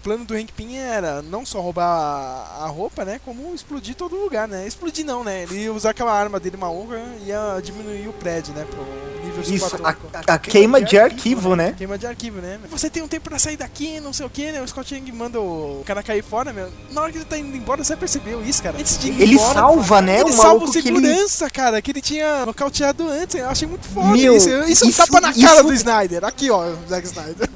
o plano do Hank Pym era não só roubar a, a roupa, né? Como explodir todo lugar, né? Explodir não, né? Ele ia usar aquela arma dele maluca e ia diminuir o prédio, né? Pro nível Isso, subatômico. a, a queima de arquivo, né? Queima de arquivo, né? Você tem um tempo pra sair daqui, não sei o que, né? O Scott Young manda o cara cair fora, meu. Na hora que ele tá indo embora, você percebeu isso, cara? Antes de ir Ele embora, salva, né? ele o salva o maluco que ele. segurança, cara, que ele tinha nocauteado antes. Eu achei muito foda Meu, isso. Isso é isso- tapa na cara isso- do Snyder. Aqui, ó, o Zack Snyder.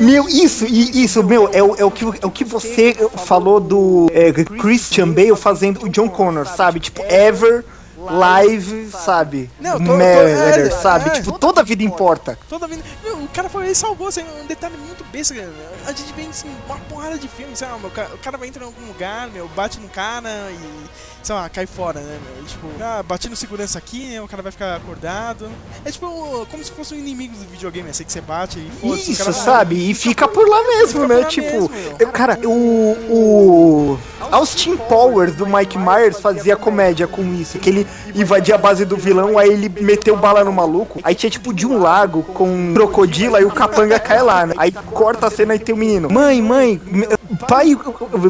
Meu, isso, isso, meu, é, o- é o, que, é o que você falou do é, Christian Bale fazendo o John Connor, sabe? Tipo, ever, live, sabe? Não, tô- tô- Matter, é, sabe? é. Tipo, toda vida importa. Toda vez. Meu, o cara foi, ele salvou, assim, um detalhe muito besta, cara. A gente vê assim, uma porrada de filmes, meu, o ca- o cara vai entrar em algum lugar, meu, bate no cara e, sei lá, cai fora, né, meu? E, tipo, ah, bati no segurança aqui, né, o cara vai ficar acordado. É tipo como se fosse um inimigo do videogame, assim, que você bate e foda-se, Isso, cara sabe? E fica por lá mesmo, né? Tipo, mesmo, eu- cara, o, o Austin Powers do Mike Myers fazia comédia com isso, que ele invadia a base do vilão, aí ele meteu bala no maluco, aí tinha tipo de um lago com um crocodilo, aí o capanga cai lá, né? Aí corta a cena e tem o menino. Mãe, mãe, pai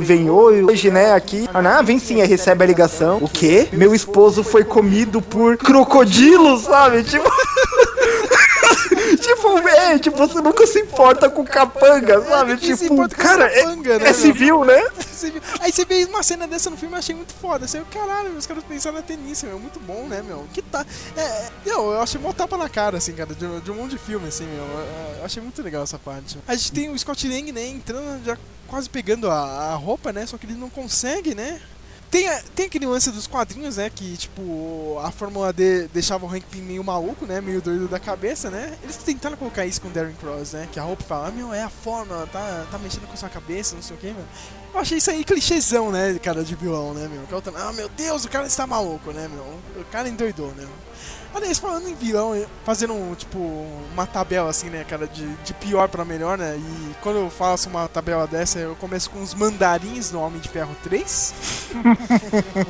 vem hoje, né, aqui. Ah, vem sim, aí recebe a ligação. O quê? Meu esposo foi comido por crocodilos, sabe? Tipo... tipo, é, tipo, você nunca se importa com capanga, sabe? ninguém se Tipo, importa com cara, é, capanga, né, é civil, né? Viu? Aí você vê uma cena dessa no filme, eu achei muito foda. Você, caralho, os caras pensaram até nisso, meu. Muito bom, né, meu? Que tá. É, é, não, eu achei mó tapa na cara, assim, cara, de, de um monte de filme, assim, meu. Eu, eu achei muito legal essa parte. A gente tem o Scott Lang, né, entrando, já quase pegando a, a roupa, né? Só que ele não consegue, né? Tem, tem aquele lance dos quadrinhos, né? Que, tipo, a Fórmula D deixava o Hank Pym meio maluco, né? Meio doido da cabeça, né? Eles tentaram colocar isso com o Darren Cross, né? Que a roupa fala, ah, meu, é a Fórmula, tá, tá mexendo com sua cabeça, não sei o que, meu. Eu achei isso aí clichêzão, né, cara, de vilão, né, meu? Tanto, Ah, meu Deus, o cara está maluco, né, meu? O cara endoidou, né? Aliás, falando em vilão, fazendo, um, tipo, uma tabela, assim, né, cara, de, de pior pra melhor, né? E quando eu faço uma tabela dessa, eu começo com os mandarins no Homem de Ferro 3.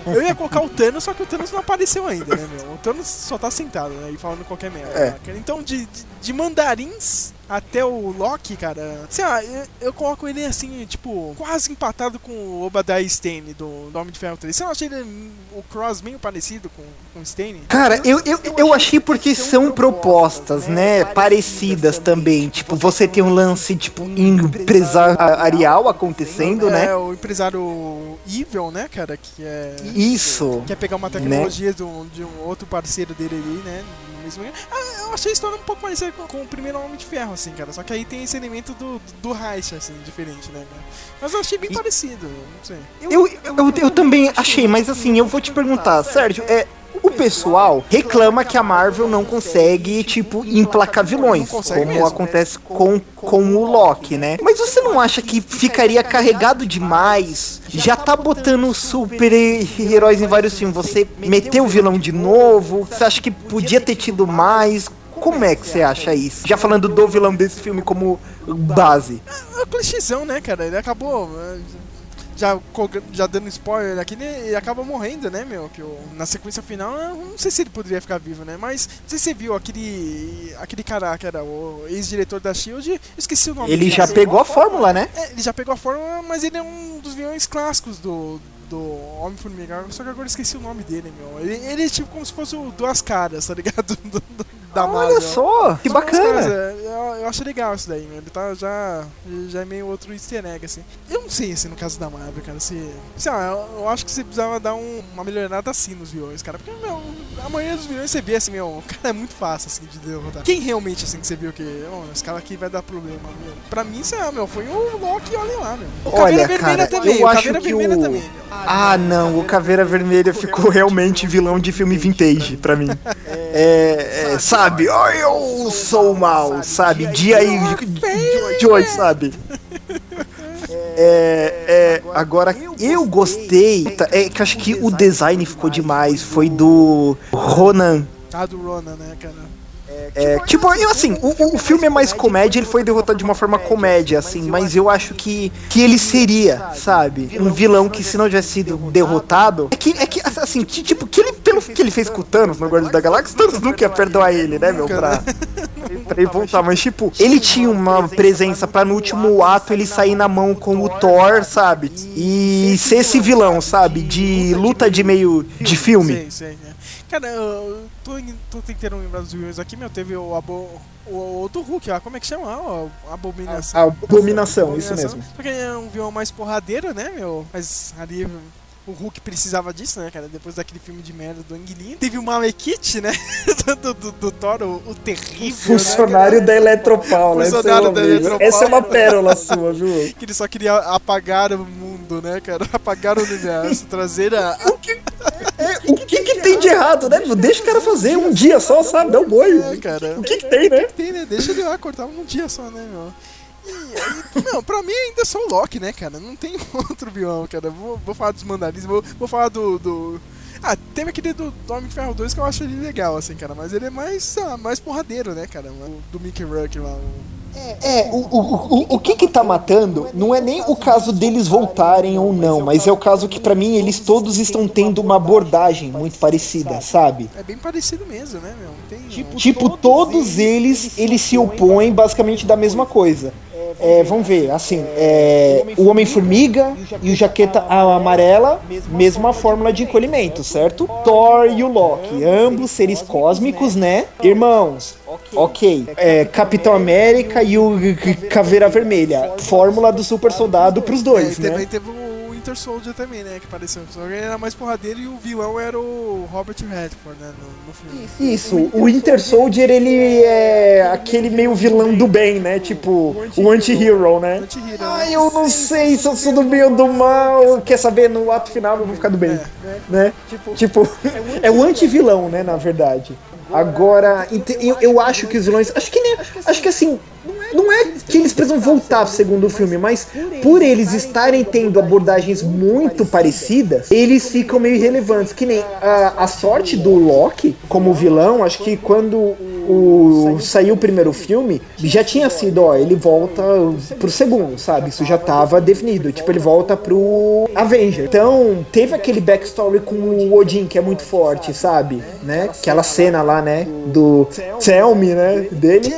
Eu ia colocar o Thanos, só que o Thanos não apareceu ainda, né, meu? O Thanos só tá sentado, né? E falando qualquer merda. É. Então, de, de, de mandarins até o Loki, cara, sei lá, eu, eu coloco ele assim, tipo, quase empatado com o Obadiah Stane do, do Homem de Ferro 3. Você não acha ele, o Cross meio parecido com, com o Stane? Cara, eu, eu, eu achei porque são propostas, né? Parecidas também. Tipo, você tem um lance, tipo, empresarial acontecendo, É, né? o empresário Evil, né, cara, que é... Isso. Quer pegar uma tecnologia de, um, de um outro parceiro dele ali, né? Mesmo- eu achei a história um pouco parecida com, com o primeiro Homem de Ferro, assim, cara. Só que aí tem esse elemento do, do Reich, assim, diferente, né, cara? Mas eu achei bem parecido, não sei. Eu, eu, eu também achei, mas assim, eu vou te perguntar, Sérgio, é. O pessoal reclama que a Marvel não consegue, tipo, emplacar vilões, como mesmo. acontece com, com o Loki, né? Mas você não acha que ficaria carregado demais? Já tá botando super-heróis em vários filmes, você meteu o vilão de novo? Você acha que podia ter tido mais? Como é que você acha isso? Já falando do vilão desse filme como base. É o clichêzão, né, cara? Ele acabou. eh, Já, já dando spoiler aqui, ele, ele acaba morrendo, né, meu? Que o- na sequência final, eu não sei se ele poderia ficar vivo, né? Mas não sei se você viu aquele. aquele cara que era o ex-diretor da Shield, eu esqueci o nome Ele já pegou a fórmula, né? É, ele já pegou a forma, mas ele é um dos vilões clássicos do, do Homem-Formiga. Só que agora eu esqueci o nome dele, meu. Ele, ele é tipo como se fosse o Duas Caras, tá ligado? Do- do- da Marvel. Olha só, que Caras, bacana. é, eu, eu acho legal isso daí, meu. Ele tá já, já é meio outro easter egg, assim. Eu não sei, assim, no caso da Marvel, cara, se... Sei lá, eu, eu acho que você precisava dar um- uma melhorada assim nos vilões, cara. Porque, meu, a maioria dos vilões você vê, assim, meu, o cara é muito fácil, assim, de derrotar. Quem realmente, assim, que você viu que, ó, esse cara aqui vai dar problema, meu? Pra mim, sei lá, meu, foi o Loki, olha lá, meu. O Olha, Caveira Vermelha cara, também, eu o Caveira Vermelha o- também, meu. Ah, não, o Caveira Vermelha ficou realmente vilão de filme vintage pra mim. É, é, sabe, oh, eu sou o mal, sabe? Dia e Joy, sabe? É, é, agora, eu gostei, tá, é que eu acho que o design ficou demais, foi do Ronan. Ah, do Ronan, né, cara? É, tipo, eu assim, o, o filme é mais comédia, ele foi derrotado de uma forma comédia, assim, mas eu acho que, que ele seria, sabe, um vilão que se não tivesse sido derrotado. É que, é que assim, ti- tipo, que ele, pelo que ele fez com o Thanos no Guardiões da Galáxia, Thanos nunca ia perdoar ele, né, meu, pra, pra ele voltar. Mas, tipo, ele tinha uma presença pra no último ato ele sair na mão com o Thor, sabe, e ser esse vilão, sabe, de luta de meio de filme. Sei, né? Cara, eu tô, tô tentando lembrar dos vilões aqui, meu. Teve o, abo, o outro Hulk, ó. Como é que chama? A Abominação. A abominação, isso mesmo. Porque ele é um vilão mais porradeiro, né, meu? Mas ali o Hulk precisava disso, né, cara? Depois daquele filme de merda do Ang Lee. Teve o Malekith, né? do, do, do Thor, o, o terrível. Funcionário né, da Eletropau, né? Funcionário da? Eletropau. Essa é uma pérola sua, viu? Que ele só queria apagar o mundo, né, cara? Apagar o universo, trazer a. É, o que que tem de errado, né? Deixa o cara fazer um dia só, sabe? Dá o boi. É, cara. O que que tem, né? Tem, né? Deixa ele lá cortar um dia só, né, meu? E aí, não, pra mim ainda é só o Loki, né, cara? Não tem outro vilão, cara. Vou, vou falar dos mandarins, vou, vou falar do, do. Ah, teve aquele do, do Homem de Ferro 2 que eu acho ele legal, assim, cara. Mas ele é mais, lá, mais porradeiro, né, cara? O do Mickey Rourke lá. O... É, o, o, o, o que que tá matando não é nem o caso deles voltarem ou não, mas é o caso que pra mim eles todos estão tendo uma abordagem muito parecida, sabe? É bem parecido mesmo, né, meu? Tem, Tipo, todos eles, eles se opõem basicamente da mesma coisa. É, vamos ver, assim, é, o Homem-Formiga e o Jaqueta Amarela, mesma fórmula de encolhimento, certo? Thor e o Loki, ambos seres cósmicos, né? Irmãos, ok. É, Capitão América e o Caveira Vermelha, fórmula do super soldado pros É, dois, também né? Winter Soldier também, né? Que apareceu. Só que ele era mais porradeiro e o vilão era o Robert Redford, né? No, no filme. Isso, o Winter Soldier, ele é aquele meio vilão do bem, né? Tipo, o anti-hero, né? Ai, eu não sei se eu sou do bem ou do mal. Quer saber? No ato final eu vou ficar do bem, né? Tipo, é o anti-vilão, né? Na verdade. Agora, eu, eu acho que os vilões. Acho que nem. Acho que assim. Não é que eles precisam voltar pro segundo filme, mas por eles estarem tendo abordagens muito parecidas, eles ficam meio irrelevantes. Que nem a, a sorte do Loki como vilão, acho que quando o saiu o primeiro filme, já tinha sido, ó, ele volta pro segundo, sabe? Isso já tava definido. Tipo, ele volta pro Avenger. Então, teve aquele backstory com o Odin, que é muito forte, sabe? Né? Aquela cena lá, né? Do Tell Me, né? Dele.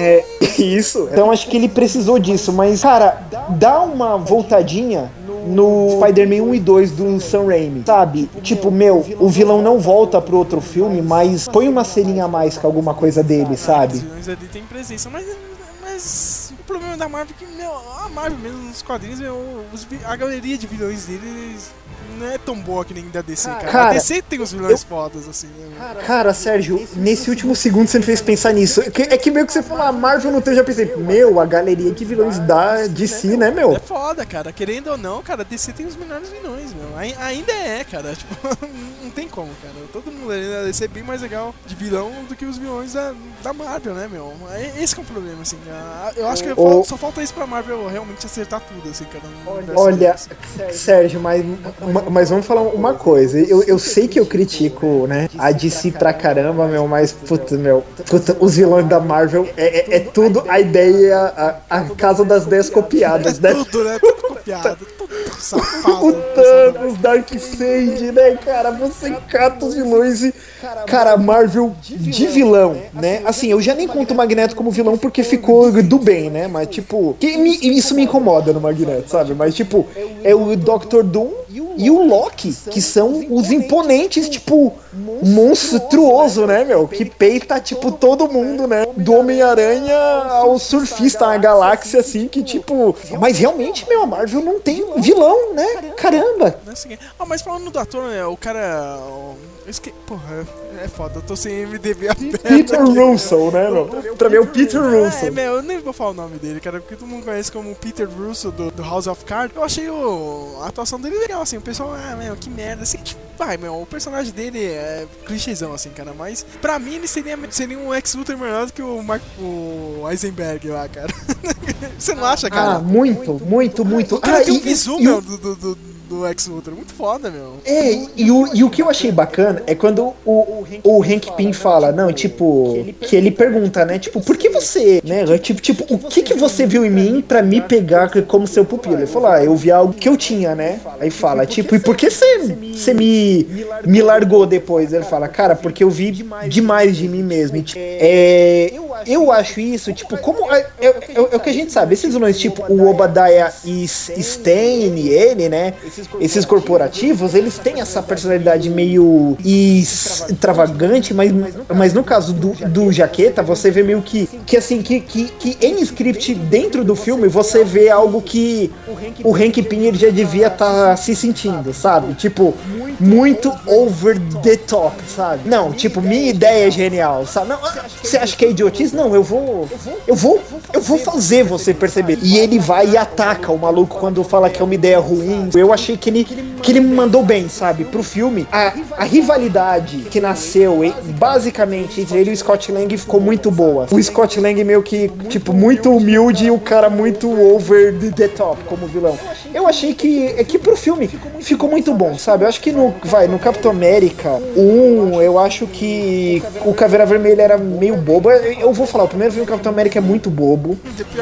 É, isso. Então acho que ele precisou disso, mas, cara, dá uma voltadinha no Spider-Man 1 e 2 do Sam Raimi, sabe? Tipo, meu, o vilão não volta pro outro filme, mas põe uma ceninha a mais com alguma coisa dele, Os sabe? vilões ali tem presença, mas, mas o problema da Marvel é que, meu, a Marvel mesmo nos quadrinhos, meu, os a galeria de vilões deles não é tão boa que nem da DC, cara. Cara, a DC tem os vilões fodas, assim, né? meu? Cara, Sérgio, nesse último segundo você me fez pensar nisso. É que, é que meio que você falou, a Marvel não tem, eu já pensei, meu, a galeria de vilões da DC, né, meu? É foda, cara. Querendo ou não, cara, a DC tem os melhores vilões, meu. Ai- Ainda é, cara. Tipo, não tem como, cara. Todo mundo ali na DC é bem mais legal de vilão do que os vilões da, da Marvel, né, meu? É- Esse que é o problema, assim. cara. Eu acho que só falta isso pra Marvel realmente acertar tudo, assim, cara. Olha, deles. Sérgio, mas, ma- mas vamos falar uma coisa. Eu, eu sei que eu critico, né, a DC pra caramba, meu, mas, puta, meu, puta, os vilões da Marvel é, é- é tudo a ideia, a, a casa das 10 copiadas, né? Tudo, né? Tudo copiado. Tudo safado. O Thanos, Darkseid, né, cara? Você cata os vilões e. Cara, Marvel de vilão, né? Assim, eu já nem conto o Magneto como vilão porque ficou do bem, né? Mas, tipo, que me- isso me incomoda no Magneto, sabe? Mas, tipo, é o Doctor Doom e o Loki, que são os imponentes, tipo, monstruoso, né, meu? Que peita, tipo, todo mundo, né? Do Homem-Aranha ao surfista, a galáxia, assim, que, tipo. Mas realmente, meu, a Marvel não tem vilão, né? Caramba! É assim, Ah, mas falando do ator, né? O cara. Esque... Porra, é foda, eu tô sem MDB aberto. Peter aqui. Russell, né, meu? Pra mim é o Peter É, Russell. meu, eu nem vou falar o nome dele, cara, porque todo mundo conhece como Peter Russo do, do House of Cards. Eu achei o, a atuação dele legal, assim. O pessoal, ah, meu, que merda. Assim, tipo, vai, meu, o personagem dele é clichêzão, assim, cara. Mas pra mim ele seria, seria um ex-Luthor melhor do que o, Mark, o Eisenberg lá, cara. Você não acha, Ah, cara? muito, muito, muito. o cara Ah, tem um e- visu, e meu, do, do, do, do ex-Luthor. Muito foda, meu. É, e o, e o que eu achei bacana é quando o, o Hank Pym fala, não, tipo, que ele pergunta, né, tipo, por que você, né, tipo, tipo, o que que você viu em mim pra me pegar como seu pupilo? Ele falou, ah, eu vi algo que eu tinha, né, aí fala, tipo, e por que você, você me, me largou depois? Ele fala, cara, porque eu vi demais de mim mesmo, e, tipo, é, eu acho isso, tipo, como, é, é- é- é o que a gente sabe, esses vilões, tipo, o Obadiah e Stain, ele, né, esses corporativos, eles têm essa personalidade meio extravagante, mas, mas no caso do, do Jaqueta, você vê meio que, que assim, que, que, que em script dentro do filme, você vê algo que o Hank ele já devia estar se sentindo, sabe? Tipo, muito over the top, sabe? Não, tipo, minha ideia é genial, sabe? Não, ah, você acha que é idiotice? Não, eu vou, eu vou, eu vou fazer você perceber. E ele vai e ataca o maluco quando fala que é uma ideia ruim. Eu achei que ele, que ele mandou bem, sabe? Pro filme, a, a rivalidade que nasceu basicamente entre ele e o Scott Lang ficou muito boa. O Scott Lang meio que, tipo, muito humilde e o cara muito over the top como vilão. Eu achei que, é que pro filme ficou muito bom, sabe? Eu acho que no, vai, no Capitão América 1, eu acho que o Caveira Vermelha era meio bobo. Eu, vou falar, o primeiro filme do Capitão América é muito bobo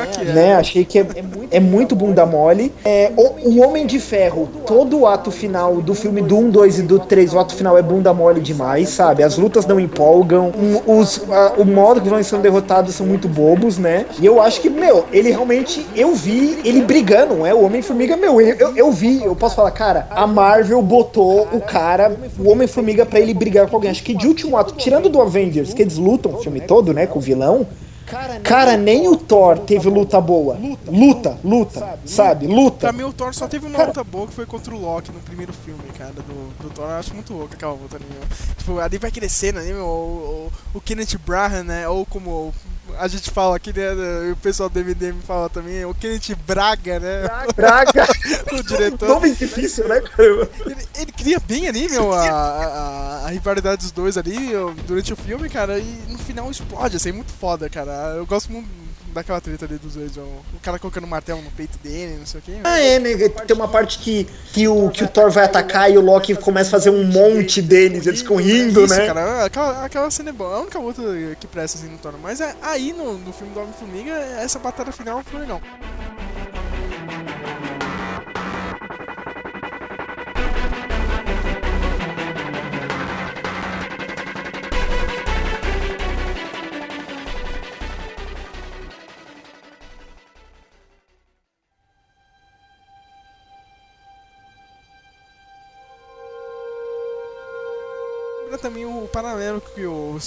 que é. né? Achei que é, é muito bunda mole. É, o, o Homem de Ferro, todo o ato final do filme do 1, 2 e do 3, o ato final é bunda mole demais, sabe? As lutas não empolgam, os, a- o modo que vão sendo derrotados são muito bobos, né? E eu acho que, meu, ele realmente, eu vi ele brigando, é? O Homem-Formiga, meu, eu, eu, eu vi, eu posso falar, cara, a Marvel botou o cara, o Homem-Formiga, pra ele brigar com alguém. Acho que de último ato, tirando do Avengers, que eles lutam o filme todo, né, com o vilão, Cara, nem o Thor teve luta boa. Luta, luta, sabe? Pra Luta. mim, o Thor só teve uma luta boa que foi contra o Loki no primeiro filme, cara, do, do Thor. Eu acho muito louca aquela luta ali, meu. Tipo, ali vai crescendo ali, meu. O, o, o Kenneth Branagh, né? Ou como a gente fala aqui, né? O pessoal do MDM fala também, o Kenneth Braga, né? Braga. o diretor. Nome difícil, né, cara? Ele, ele cria bem ali, meu, a, a, a rivalidade dos dois ali durante o filme, cara, e no final explode, assim, é muito foda, cara. Eu gosto muito daquela treta ali dos dois. O cara colocando um martelo no peito dele, não sei o quê. Ah, é, né? Tem uma parte que, que, o, que o Thor vai atacar e o Loki começa a fazer um monte deles, eles ficam rindo, Isso, né? cara, aquela, aquela cena é boa. A única outra que presta assim no Thor. Mas é, aí no, no filme do Homem-Formiga, essa batalha final foi legal. O paralelo que o,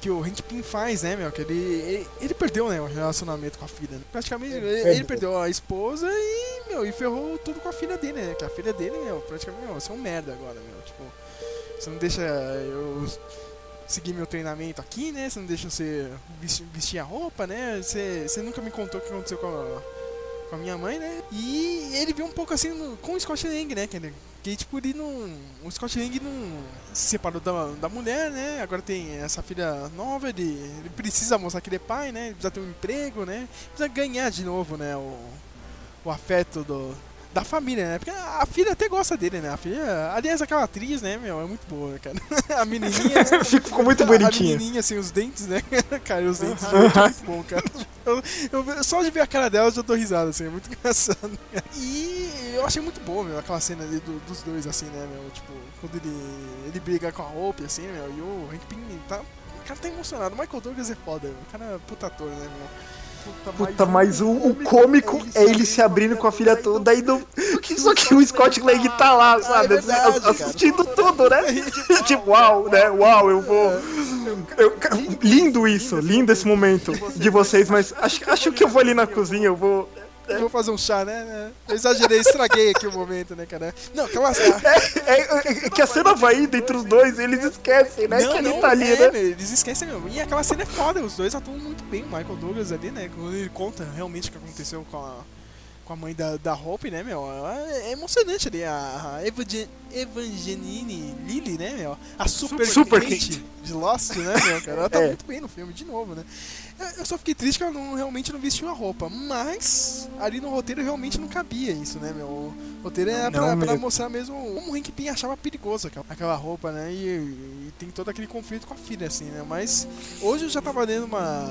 que o Hank Pym faz, né, meu? Que ele, ele, ele perdeu, né, o relacionamento com a filha. né? Praticamente, ele, ele perdeu. perdeu a esposa e, meu, e ferrou tudo com a filha dele, né? Que a filha dele, meu, praticamente, meu, você é um merda agora, meu. Tipo, você não deixa eu seguir meu treinamento aqui, né? Você não deixa você vestir, vestir a roupa, né? Você, você nunca me contou o que aconteceu com a, com a minha mãe, né? E ele viu um pouco assim no- com o Scott Lang, né? Que, ele, que tipo, ele não. O Scott Lang não se separou da, da mulher, né? Agora tem essa filha nova, ele, ele precisa mostrar que ele é pai, né? Ele precisa ter um emprego, né? Precisa ganhar de novo, né? O, o afeto do, da família, né? Porque a filha até gosta dele, né? A filha. Aliás, aquela atriz, né, meu? É muito boa, cara. A menininha. Ficou muito A bonitinha. menininha, assim, os dentes, né? cara, os dentes de leite é muito bom, cara. Eu, eu- só de ver a cara dela eu já tô risado, assim, é muito engraçado. E eu achei muito bom, meu, aquela cena ali do- dos dois, assim, né, meu? Tipo, quando ele, ele briga com a Hope, assim, meu, e o Hank Pym tá... O cara tá emocionado. O Michael Douglas é foda, meu. o cara é puta ator, né, meu? Puta, mas o, o cômico é ele se abrindo com a filha toda e não. Só que o Scott Lang tá lá, sabe? é verdade, ass- assistindo tudo, né? tipo, uau, né? Uau, eu vou. eu- lindo isso, lindo esse momento de vocês, mas acho, acho que eu vou ali na cozinha, eu vou. Eu vou fazer um chá, né? Eu exagerei, estraguei aqui o momento, né, cara? Não, aquela... É, é- é que a cena vai indo entre os dois e eles esquecem, né? que ele tá ali, é, né? eles esquecem mesmo. E aquela cena é foda, os dois atuam muito bem. O Michael Douglas ali, né? Quando ele conta realmente o que aconteceu com a, com a mãe da, da Hope, né, meu? É emocionante ali. A, a Evangel- Evangeline Lilly, né, meu? A super, Super quente de Lost, né, meu, cara? Ela tá É. muito bem no filme, de novo, né? Eu- só fiquei triste que ela não, realmente não vestiu a roupa, mas ali no roteiro realmente não cabia isso, né, meu? O roteiro era pra, Não, pra meu. mostrar mesmo como o Hank Pym achava perigoso aquela, aquela roupa, né? E, e tem todo aquele conflito com a filha, assim, né? Mas hoje eu já tava lendo uma,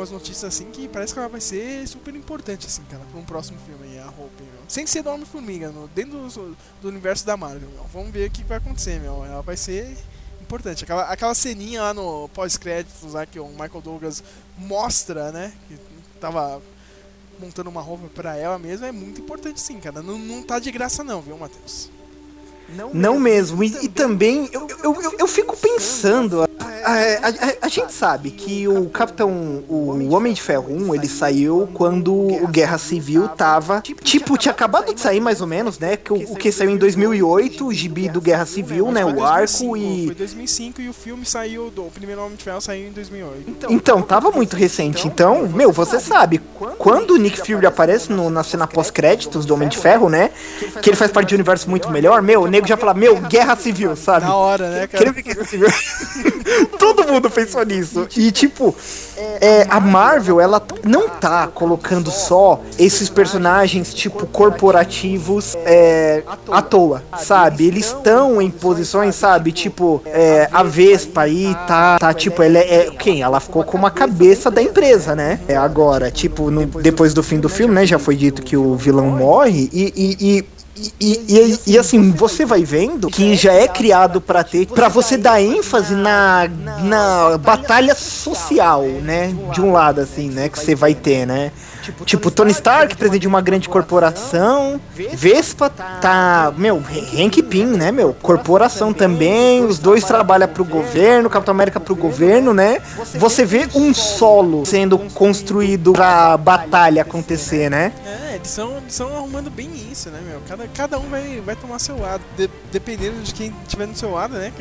algumas notícias assim que parece que ela vai ser super importante, assim, cara, pra um próximo filme aí, a roupa, meu. Sem ser do Homem-Formiga, dentro do, do universo da Marvel, meu. Vamos ver o que vai acontecer, meu. Ela vai ser importante. Aquela, aquela ceninha lá no pós-créditos lá que o Michael Douglas mostra, né? Que tava montando uma roupa pra ela mesmo, é muito importante sim, cara. Não, não tá de graça não, viu, Matheus? Não mesmo, e, e também eu, eu, eu, eu fico pensando. A, a- a- gente sabe que o Capitão, o Homem de Ferro 1, ele saiu quando o Guerra Civil tava. Tipo, tinha acabado de sair mais ou menos, né? Que o, o que saiu em 2008, o gibi do Guerra Civil, né? O arco 2005, e. Foi 2005 e o filme saiu, do, o primeiro Homem de Ferro saiu em 2008. Então, tava muito recente. Então, meu, você sabe, quando o Nick Fury aparece no- na cena pós-créditos do Homem de Ferro, né? Que ele faz parte de um universo muito melhor, meu, o nego já fala, meu, Guerra Civil, sabe? Na hora, né, Quero cara? ver Guerra Civil. Todo mundo pensou nisso. E, tipo, é, a Marvel, ela não tá colocando só esses personagens, tipo, corporativos é, à toa, sabe? Eles estão em posições, sabe? Tipo, é, a Vespa aí tá, tá tipo, ela é, é- Quem? Ela ficou como a cabeça da empresa, né? É, agora, tipo, no- depois do fim do filme, né? Já foi dito que o vilão morre e- e- e e, e- e- assim, você vai vendo que já é criado pra ter, pra você dar ênfase na, na batalha social, né? De um lado, assim, né? Que você vai ter, né? Tipo, Tony Stark, presidente de uma grande corporação. Vespa tá. Meu, Hank Pym, né, meu? Corporação também. Os dois trabalham pro governo, Capitão América pro governo, né? Você vê um solo sendo construído pra batalha acontecer, né? É, eles estão eles tão arrumando bem isso, né, meu? Cada, cada um vai, vai tomar seu lado. De- dependendo de quem tiver no seu lado, né?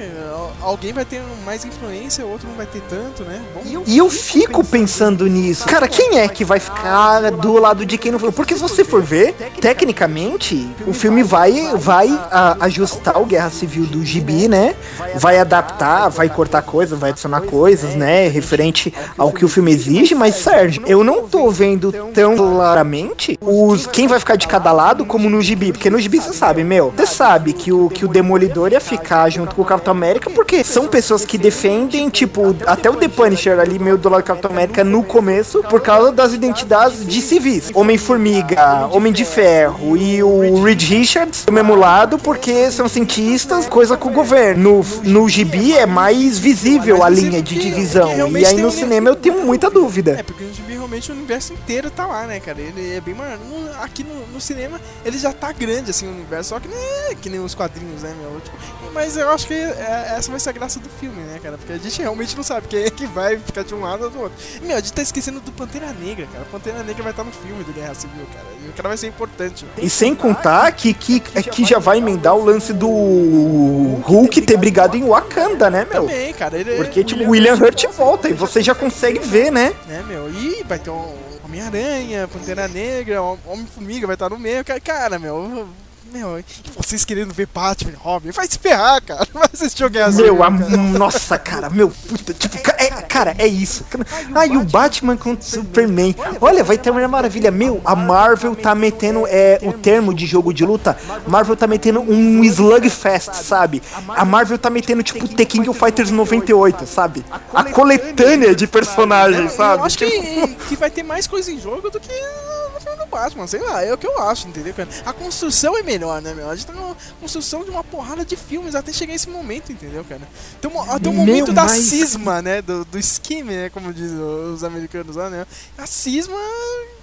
alguém vai ter mais influência, o outro não vai ter tanto, né? Bom, E eu fico pensando nisso. Cara, quem é que vai ficar do lado de quem não foi. Porque se você for ver, tecnicamente, o filme vai, vai a- ajustar o Guerra Civil do Gibi, né? Vai adaptar, vai cortar coisas, vai adicionar coisas, né? Referente ao que o filme exige, mas Sérgio, eu não tô vendo tão claramente os quem vai ficar de cada lado como no Gibi. Porque no Gibi você sabe, meu, você sabe que o, que o Demolidor ia ficar junto com o Capitão América, porque são pessoas que defendem, tipo, até o The Punisher ali, meio do lado do Capitão América no começo, por causa das identidades de civis. Homem-Formiga, Homem de Ferro e o Reed Richards do mesmo lado, porque são cientistas, coisa com o governo. No, no Gibi é mais visível a Mas linha de divisão. E aí no cinema eu tenho muita dúvida. É, porque no gibi realmente o universo inteiro tá lá, né, cara? Ele é bem maior. Aqui no, no cinema ele já tá grande, assim, o universo, só que não é que nem os quadrinhos, né, meu? Tipo, mas eu acho que é- essa vai ser a graça do filme, né, cara? Porque a gente realmente não sabe quem é que vai ficar de um lado ou do outro. Meu, a gente tá esquecendo do Pantera Negra, cara. Pantera Negra vai estar no filme do Guerra Civil, cara. E o cara vai ser importante. mano. E sem contar que, que, é que já vai emendar o lance do Hulk ter brigado em Wakanda, né, meu? Também, cara. Ele Porque, tipo, o William Hurt volta e você já consegue ver, né? né, meu? E vai ter um Homem-Aranha, Pantera Negra, Hom- Homem-Formiga vai estar no meio. Cara, meu. Meu, vocês querendo ver Batman, Robin, vai se ferrar, cara. Vai assistir o Guerra Meu, a, cara. nossa, cara, meu, puta, tipo, ca- é, cara, é isso. Ah, e o Batman contra o Superman. Olha, vai ter uma maravilha. Meu, a Marvel tá metendo é, o termo de jogo de luta. Marvel tá metendo um slugfest, sabe? A Marvel tá metendo, tipo, The King of Fighters 98, sabe? A coletânea de personagens, Eu sabe? acho que, que vai ter mais coisa em jogo do que do Batman, sei lá, é o que eu acho, entendeu, cara? A construção é melhor, né, meu? A gente tá numa construção de uma porrada de filmes até chegar esse momento, entendeu, cara? Tem um, até o Meu, momento da mas- cisma, né? Do, do scheme, né? Como dizem os americanos lá, né? A cisma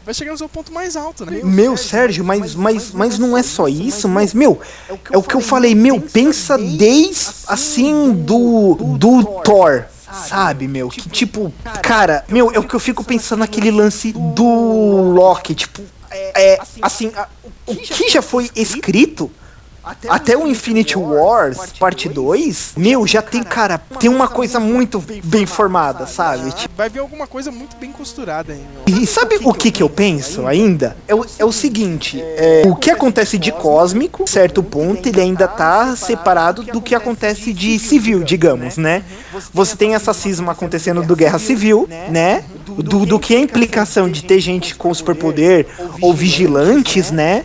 vai chegar no seu ponto mais alto, né? Meu, Sérgio, mas, mas, mas não é só isso, mas, meu, é o que eu falei, meu, pensa desde, assim, do, do Thor, sabe, meu, que tipo, cara, meu, é o que eu fico pensando naquele lance do Loki, tipo, é, assim, a- o que já foi escrito... Até o Infinity Wars, parte 2, meu, já tem, cara, tem uma coisa muito bem formada, sabe? Tipo, Vai ver alguma coisa muito bem costurada aí, e sabe o que que eu penso ainda? É o, é o seguinte, é, o que acontece de cósmico, certo ponto, ele ainda tá separado do que acontece de civil, digamos, né? Você tem essa cisma acontecendo do Guerra Civil, né? Do, do que a implicação de ter gente com superpoder ou vigilantes, né?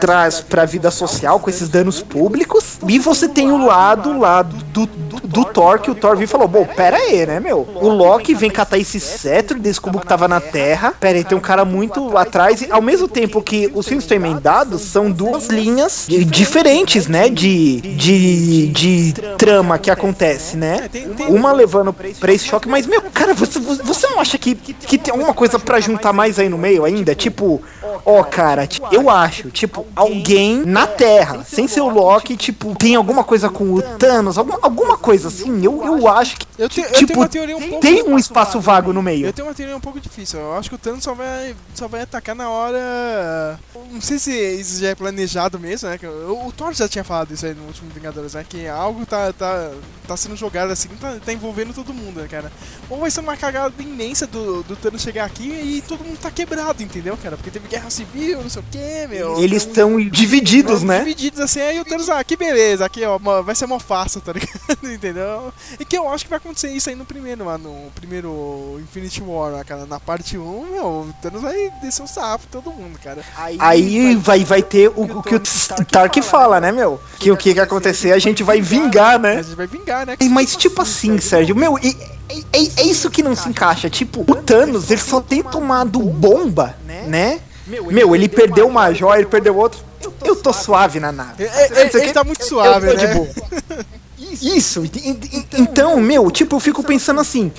Traz pra vida social com esses danos públicos. E você tem o lado lá do, do, do Thor, que o Thor viu e falou: Bom, pera aí, né, meu? O Loki vem catar esse cetro desse cubo que tava na Terra. Pera aí, tem um cara muito atrás. E ao mesmo tempo que os filmes estão emendados, são duas linhas de- diferentes, né? De, de, de trama que acontece, né? Uma levando pra esse choque, mas, meu, cara, você, você não acha que, que tem alguma coisa pra juntar mais aí no meio ainda? Tipo, ó, cara, tipo, eu acho, tipo, alguém na Terra, sem ser o Loki, tipo, tem alguma coisa com o Thanos, alguma, alguma coisa assim, eu, eu acho que, Eu, te- eu tipo, tenho uma teoria um pouco. tem um espaço vago no meio. Eu tenho uma teoria um pouco difícil. Eu acho que o Thanos só vai, só vai atacar na hora. Não sei se isso já é planejado mesmo, né? O, o Thor já tinha falado isso aí no último Vingadores, né? Que algo tá, tá, tá sendo jogado assim, tá, tá envolvendo todo mundo, né, cara? Ou vai ser uma cagada imensa do, do Thanos chegar aqui e todo mundo tá quebrado, entendeu, cara? Porque teve guerra civil, não sei o que, meu. Eles estão divididos, né? Divididos assim, aí o Thanos, ah, que beleza, aqui ó, vai ser mó fácil, tá ligado? Entendeu? E que eu acho que vai acontecer isso aí no primeiro, lá, no primeiro Infinity War, lá, cara. Na parte 1, meu, o Thanos vai descer o sarrafo em todo mundo, cara. Aí vai, vai ter o, o que o Stark fala, né, meu? Que o que que acontecer, a gente vai vingar, A né? gente vai vingar, né? Mas tipo assim, Sérgio, meu, e- e- é, é isso que não se encaixa. Tipo, o Thanos, ele só tem tomado bomba, né? Meu, ele perdeu uma joia, ele perdeu outro. Eu, eu tô suave na nave. É, é, ele quê. tá muito suave, eu tô de né? Isso, e- e- então, meu, tipo, eu fico pensando assim.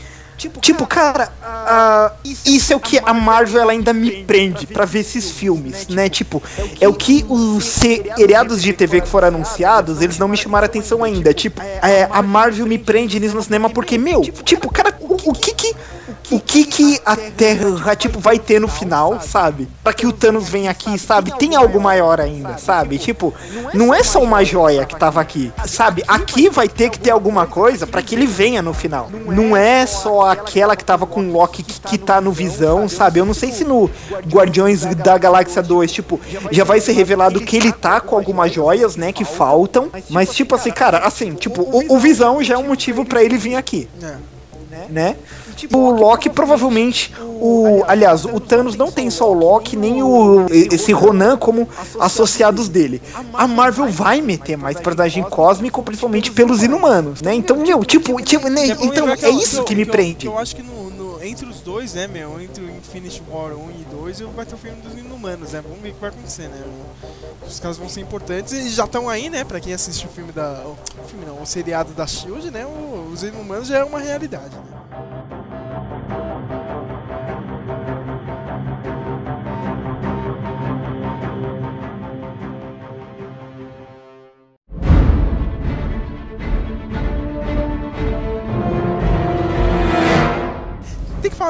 Tipo, cara, ah, isso é o que a Marvel ela ainda me prende pra ver esses filmes, né? Tipo, é o que os seriados de TV que foram anunciados, eles não me chamaram atenção ainda. Tipo, é, a Marvel me prende nisso no cinema porque, meu, tipo, cara, o, o que que o que que a Terra, tipo, vai ter no final, sabe? Pra que o Thanos venha aqui, sabe? Tem algo maior ainda, sabe? Tipo, não é só uma joia que tava aqui, sabe? Aqui vai ter que ter alguma coisa pra que ele venha no final. Não é só aquela que tava com o Loki que, que tá no Visão, sabe? Eu não sei se no Guardiões da Galáxia 2, tipo, já vai ser revelado que ele tá com algumas joias, né, que faltam. Mas, tipo assim, cara, assim, tipo, o, o Visão já é um motivo pra ele vir aqui É. O Loki provavelmente o, aliás, o Thanos não tem só o Loki nem o esse Ronan como associados dele. A Marvel vai meter mais personagem cósmico, principalmente pelos inumanos, né? Então, meu, tipo, tipo né? É então é eu- isso que me prende. Eu acho que no, entre os dois, né, meu, entre o Infinity War 1 e 2, vai ter o filme dos Inumanos, né? Vamos ver o que vai acontecer, né? Os caras vão ser importantes e já estão aí, né? Pra quem assiste o filme da. O filme não, o seriado da Shield, né? os Inumanos já é uma realidade, né?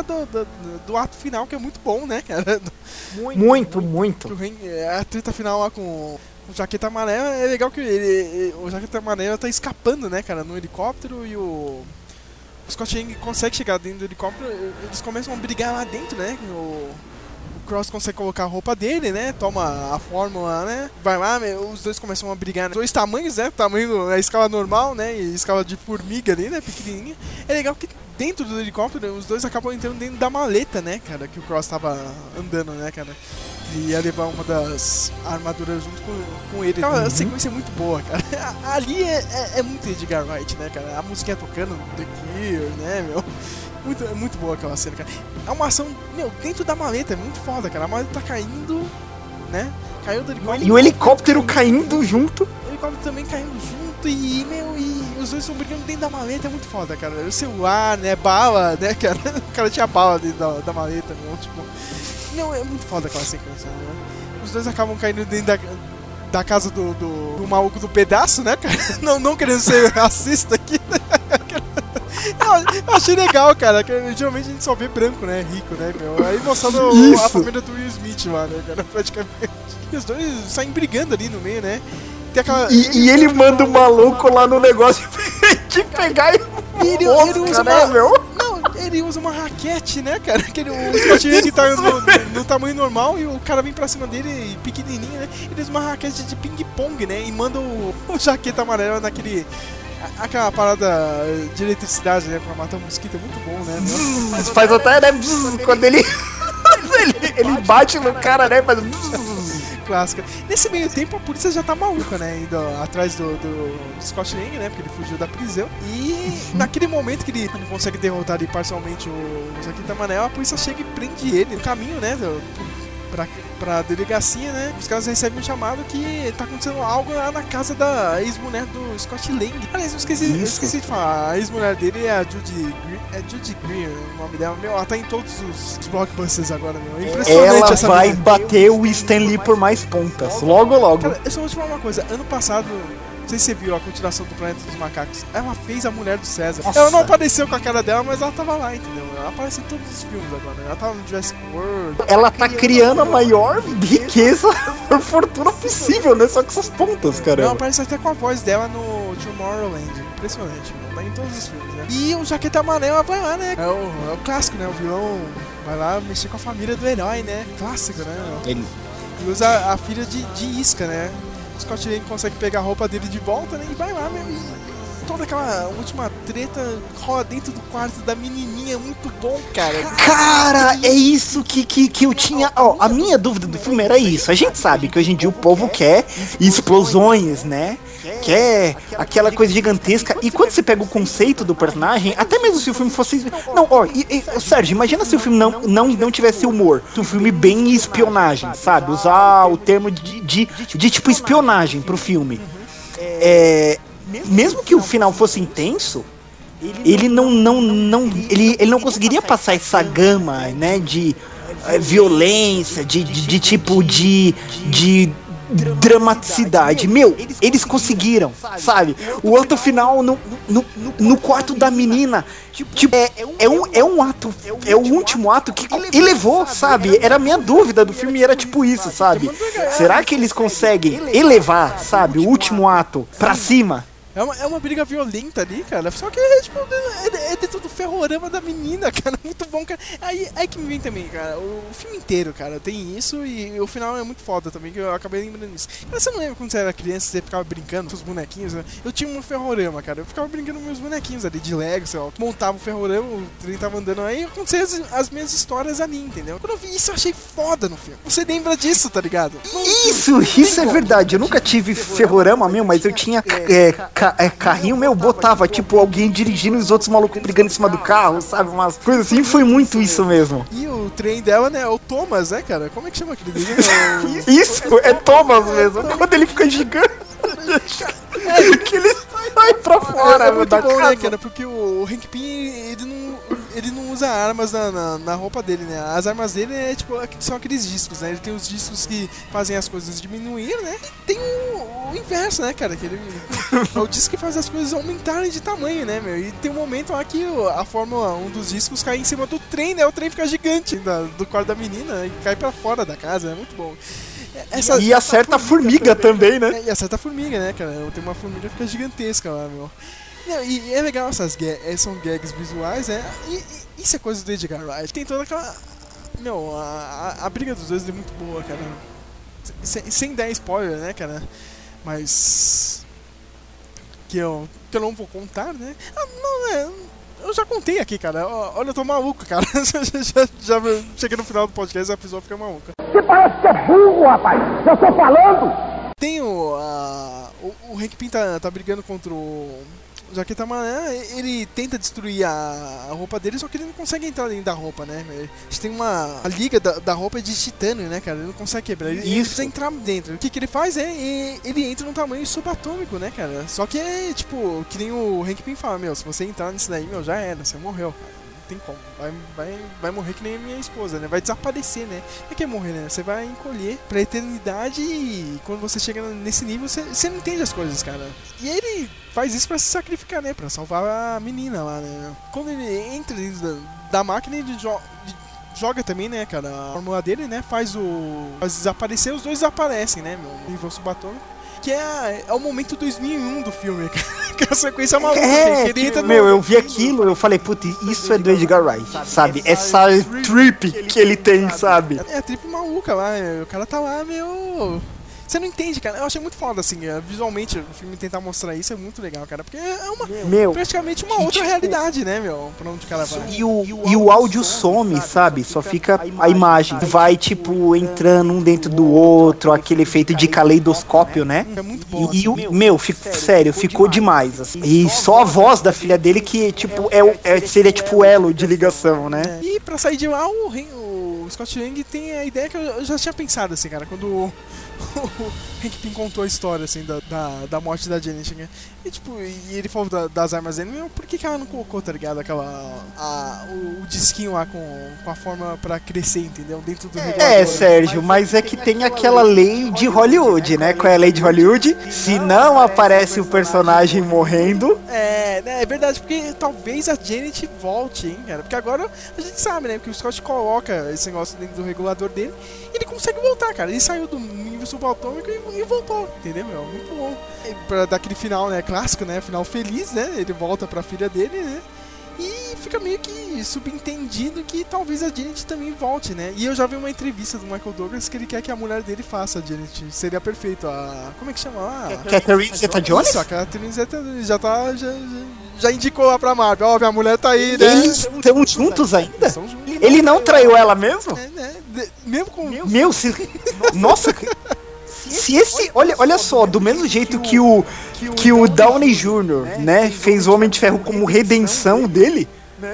Falar do, do, do ato final, que é muito bom, né, cara? Muito, muito. o Ren- é, a treta final lá com o Jaqueta Amarela é legal que ele, o Jaqueta Amarela tá escapando, né, cara, no helicóptero e o. O Scott Lang consegue chegar dentro do helicóptero, eles começam a brigar lá dentro, né? O Cross consegue colocar a roupa dele, né? Toma a fórmula, né? Vai lá, meu, os dois começam a brigar. Dois tamanhos, né? Tamanho, a escala normal, né? E escala de formiga ali, né? Pequenininha. É legal que dentro do helicóptero, os dois acabam entrando dentro da maleta, né, cara? Que o Cross tava andando, né, cara? Ele ia levar uma das armaduras junto com, com ele. Aquela sequência é muito boa, cara. Ali é, é, é muito Edgar Wright, né, cara? A música tocando, The Cure, né, meu? Muito, é muito boa aquela cena, cara. É uma ação, meu, dentro da maleta, é muito foda, cara. A maleta tá caindo, né? Caiu do helicóptero. E o helicóptero caindo junto. O helicóptero também caindo junto e, meu, e os dois estão brigando dentro da maleta, é muito foda, cara. O celular, né, bala, né, cara. O cara tinha bala dentro da, da maleta, meu, tipo... Não, é muito foda aquela sequência, né? Os dois acabam caindo dentro da, da casa do, do, do maluco do pedaço, né, cara? Não, não querendo ser racista aqui, né? Eu, achei legal, cara, que geralmente a gente só vê branco, né, rico, né, meu? Aí mostrando a família do Will Smith lá, né, cara, praticamente. E os dois saem brigando ali no meio, né? Aquela... E, e ele manda o maluco lá no negócio de pegar e. Ele, Nossa, ele usa cara, uma. meu. Não, ele usa uma raquete, né, cara? Que ele, o Scott Lang tá no, no tamanho normal e o cara vem pra cima dele pequenininho, né? Ele usa uma raquete de ping-pong, né? E manda o, o jaqueta amarela naquele. Aquela parada de eletricidade, né? Pra matar o mosquito, é muito bom, né? meu? Faz até, né? bzz, Quando ele. ele, ele bate no cara, né? Faz. Clássica. Nesse meio tempo a polícia já tá maluca, né? Indo atrás do, do Scott Lang, né? Porque ele fugiu da prisão. E naquele momento que ele consegue derrotar ali parcialmente o Jaqueta Manel, a polícia chega e prende ele no caminho, né? Do, pra, pra delegacia, né? Os caras recebem um chamado que tá acontecendo algo lá na casa da ex-mulher do Scott Lang. Aliás, eu esqueci, eu esqueci de falar. A ex-mulher dele é a Judy Greer. É Judy Greer o nome dela. Meu, ela tá em todos os, blockbusters agora, meu. É impressionante Ela essa vai menina. bater o Stan Lee por mais pontas. Logo, logo. Cara, eu só vou te falar uma coisa. Ano passado, sei se você viu a continuação do Planeta dos Macacos. Ela fez a mulher do César. Nossa. Ela não apareceu com a cara dela, mas ela tava lá, entendeu? Ela aparece em todos os filmes agora. né? Ela tava no Jurassic World. Ela tá criando a maior riqueza por fortuna possível, né? Só com essas pontas, Ela caramba. aparece até com a voz dela no Tomorrowland. Impressionante, mano. Tá em todos os filmes, né? E o Jaqueta Amarela vai lá, né? É o, é o clássico, né? O vilão vai lá mexer com a família do herói, né? Clássico, né? Ele- E usa a filha de, de isca, né? O Scott Lang consegue pegar a roupa dele de volta, né? E vai lá, meu. E toda aquela última treta rola dentro do quarto da menininha. Muito bom, cara. Cara, é isso que, que, que eu tinha. Ó, a minha dúvida do filme era isso. A gente sabe que hoje em dia o povo quer explosões, né? Quer aquela coisa gigantesca. E quando você pega o conceito do personagem, até mesmo se o filme fosse. Não, ó, e, e, Sérgio, imagina se o filme não, não, não tivesse humor. Se um filme bem espionagem, sabe? Usar o termo de, de, de tipo espionagem pro filme. É, mesmo que o final fosse intenso, ele não não não ele, ele não conseguiria passar essa gama né de eh, violência de, de, de tipo de de dramaticidade. Meu, eles conseguiram, sabe? O outro final no, no, no quarto da menina. Tipo, é, é, um, é um ato, é o último ato que elevou, sabe? Era a minha dúvida do filme, era tipo isso, sabe? Será que eles conseguem elevar, sabe, o último ato pra cima? É uma, é uma briga violenta ali, cara. Só que é, tipo, é, é dentro do ferrorama da menina, cara. Muito bom, cara. Aí, aí que me vem também, cara. O, o, filme inteiro, cara, tem isso e o final é muito foda também, que eu acabei lembrando disso. Cara, você não lembra quando você era criança, você ficava brincando com os bonequinhos? Né? Eu tinha um ferrorama, cara. Eu ficava brincando com meus bonequinhos ali de Lego, sei lá. Montava o ferrorama, o trem tava andando aí. Acontecia as, as minhas histórias ali, entendeu? Quando eu vi isso, eu achei foda no filme. Você lembra disso, tá ligado? Não, isso, isso é como. verdade. Eu nunca tive ferrorama, meu, mas eu tinha é, ca, é, carrinho, meu, botava, tipo, alguém dirigindo e os outros malucos brigando em cima do carro, sabe? Umas coisas assim, foi muito isso mesmo. E o trem dela, né, é o Thomas, né, cara? Como é que chama aquele desenho? isso, é Thomas mesmo. Quando ele fica gigante. que ele sai pra fora, é, é muito bom, casa. né, cara? Porque o Hank Pym, ele não, ele não usa armas na, na, na, roupa dele, né? As armas dele é, tipo, são aqueles discos, né? Ele tem os discos que fazem as coisas diminuir, né? E tem o, o inverso, né, cara? Que ele, é o disco que faz as coisas aumentarem de tamanho, né, meu? E tem um momento lá que a Fórmula 1 dos discos cai em cima do trem, né? O trem fica gigante da, do quarto da menina e cai pra fora da casa, é muito bom. Essa, e acerta a formiga também, né? É, e acerta a formiga, né, cara? Tem uma formiga que fica gigantesca lá, meu. E, é legal essas gags, é, são gags visuais, né? E, e, isso é coisa do Edgar Wright. Tem toda aquela. Meu, a, a, a briga dos dois é muito boa, cara. Sem, sem dar spoiler, né, cara? Mas. Que eu, que eu não vou contar, né? Ah, não, é. Eu já contei aqui, cara. Olha, eu tô maluco, cara. já, já, já cheguei no final do podcast e a pessoa fica maluca. Você parece que é burro, rapaz! Eu tô falando! Tem o. A, o, o Hank Pym tá, tá brigando contra o Jaqueta Mané, ele tenta destruir a, roupa dele, só que ele não consegue entrar dentro da roupa, né? A gente tem uma. Liga da, da roupa é de titânio, né, cara? Ele não consegue quebrar. Ele, ele precisa entrar dentro. O que, que ele faz é. Ele entra num tamanho subatômico, né, cara? Só que é tipo, que nem o Hank Pym fala, meu, se você entrar nisso daí, meu, já era, você morreu, cara tem como. Vai, vai, vai morrer que nem a minha esposa, né? Vai desaparecer, né? Não é que é morrer, né? Você vai encolher pra eternidade e quando você chega nesse nível, você, você não entende as coisas, cara. E ele faz isso pra se sacrificar, né? Pra salvar a menina lá, né? Quando ele entra dentro da, da máquina, ele jo joga também, né, cara? A fórmula dele, né? Faz o. Faz desaparecer, os dois desaparecem, né, meu? Nível subatômico que é, é o momento 2001 do filme, que é a sequência maluca. É, que, que, meu, eu vi aquilo, eu falei, putz, isso é do Edgar Wright, sabe? Essa trip que ele tem, sabe? É, a trip maluca lá, o cara tá lá, meu você não entende, cara. Eu achei muito foda, assim, é, visualmente, o filme tentar mostrar isso é muito legal, cara. Porque é uma, meu, praticamente uma outra tipo, realidade, né, meu? Pra onde o cara vai. E o, e o áudio some, sabe? Só fica a imagem. Vai, tipo, entrando um dentro do outro, aquele efeito de caleidoscópio, né? É muito bom. E, assim. o, meu, fico, sério, ficou demais. Assim. E só a voz da filha dele que, tipo, é, é seria tipo o elo de ligação, né? E pra sair de lá, o, o Scott Lang tem a ideia que eu já tinha pensado, assim, cara. Quando o Hank Pym contou a história, assim, da, da, da morte da Janet? E, tipo, e ele falou da, das armas dele, meu, por que, que ela não colocou, tá ligado? Aquela. A, o, o disquinho lá com, com a forma pra crescer, entendeu? Dentro do É, Sérgio, mas é que tem aquela lei de Hollywood, né? Qual é a lei de Hollywood? Se não aparece o personagem morrendo. É, né, é verdade, porque talvez a Janet volte, hein, cara? Porque agora a gente sabe, né? Porque o Scott coloca esse negócio dentro do regulador dele e ele consegue voltar, cara. Ele saiu do nível subatômico e, e voltou, entendeu, meu? Muito bom. E pra dar aquele final, né, clássico, né? Final feliz, né? Ele volta pra filha dele, né? E fica meio que subentendido que talvez a Janet também volte, né? E eu já vi uma entrevista do Michael Douglas que ele quer que a mulher dele faça a Janet. Seria perfeito. A. Como é que chama? Ah, Catherine Zeta Jones? Isso, a Catherine Zeta já tá. Já, já, já indicou lá pra Marvel. Ó, minha mulher tá aí, né? Eles estão juntos ainda? Juntos. Ele não traiu ela mesmo? É, né? Mesmo com. Meu, se... Nossa, se esse. Olha, olha só, do mesmo jeito que o. Que o Downey Jr., né, fez o Homem de Ferro como redenção dele.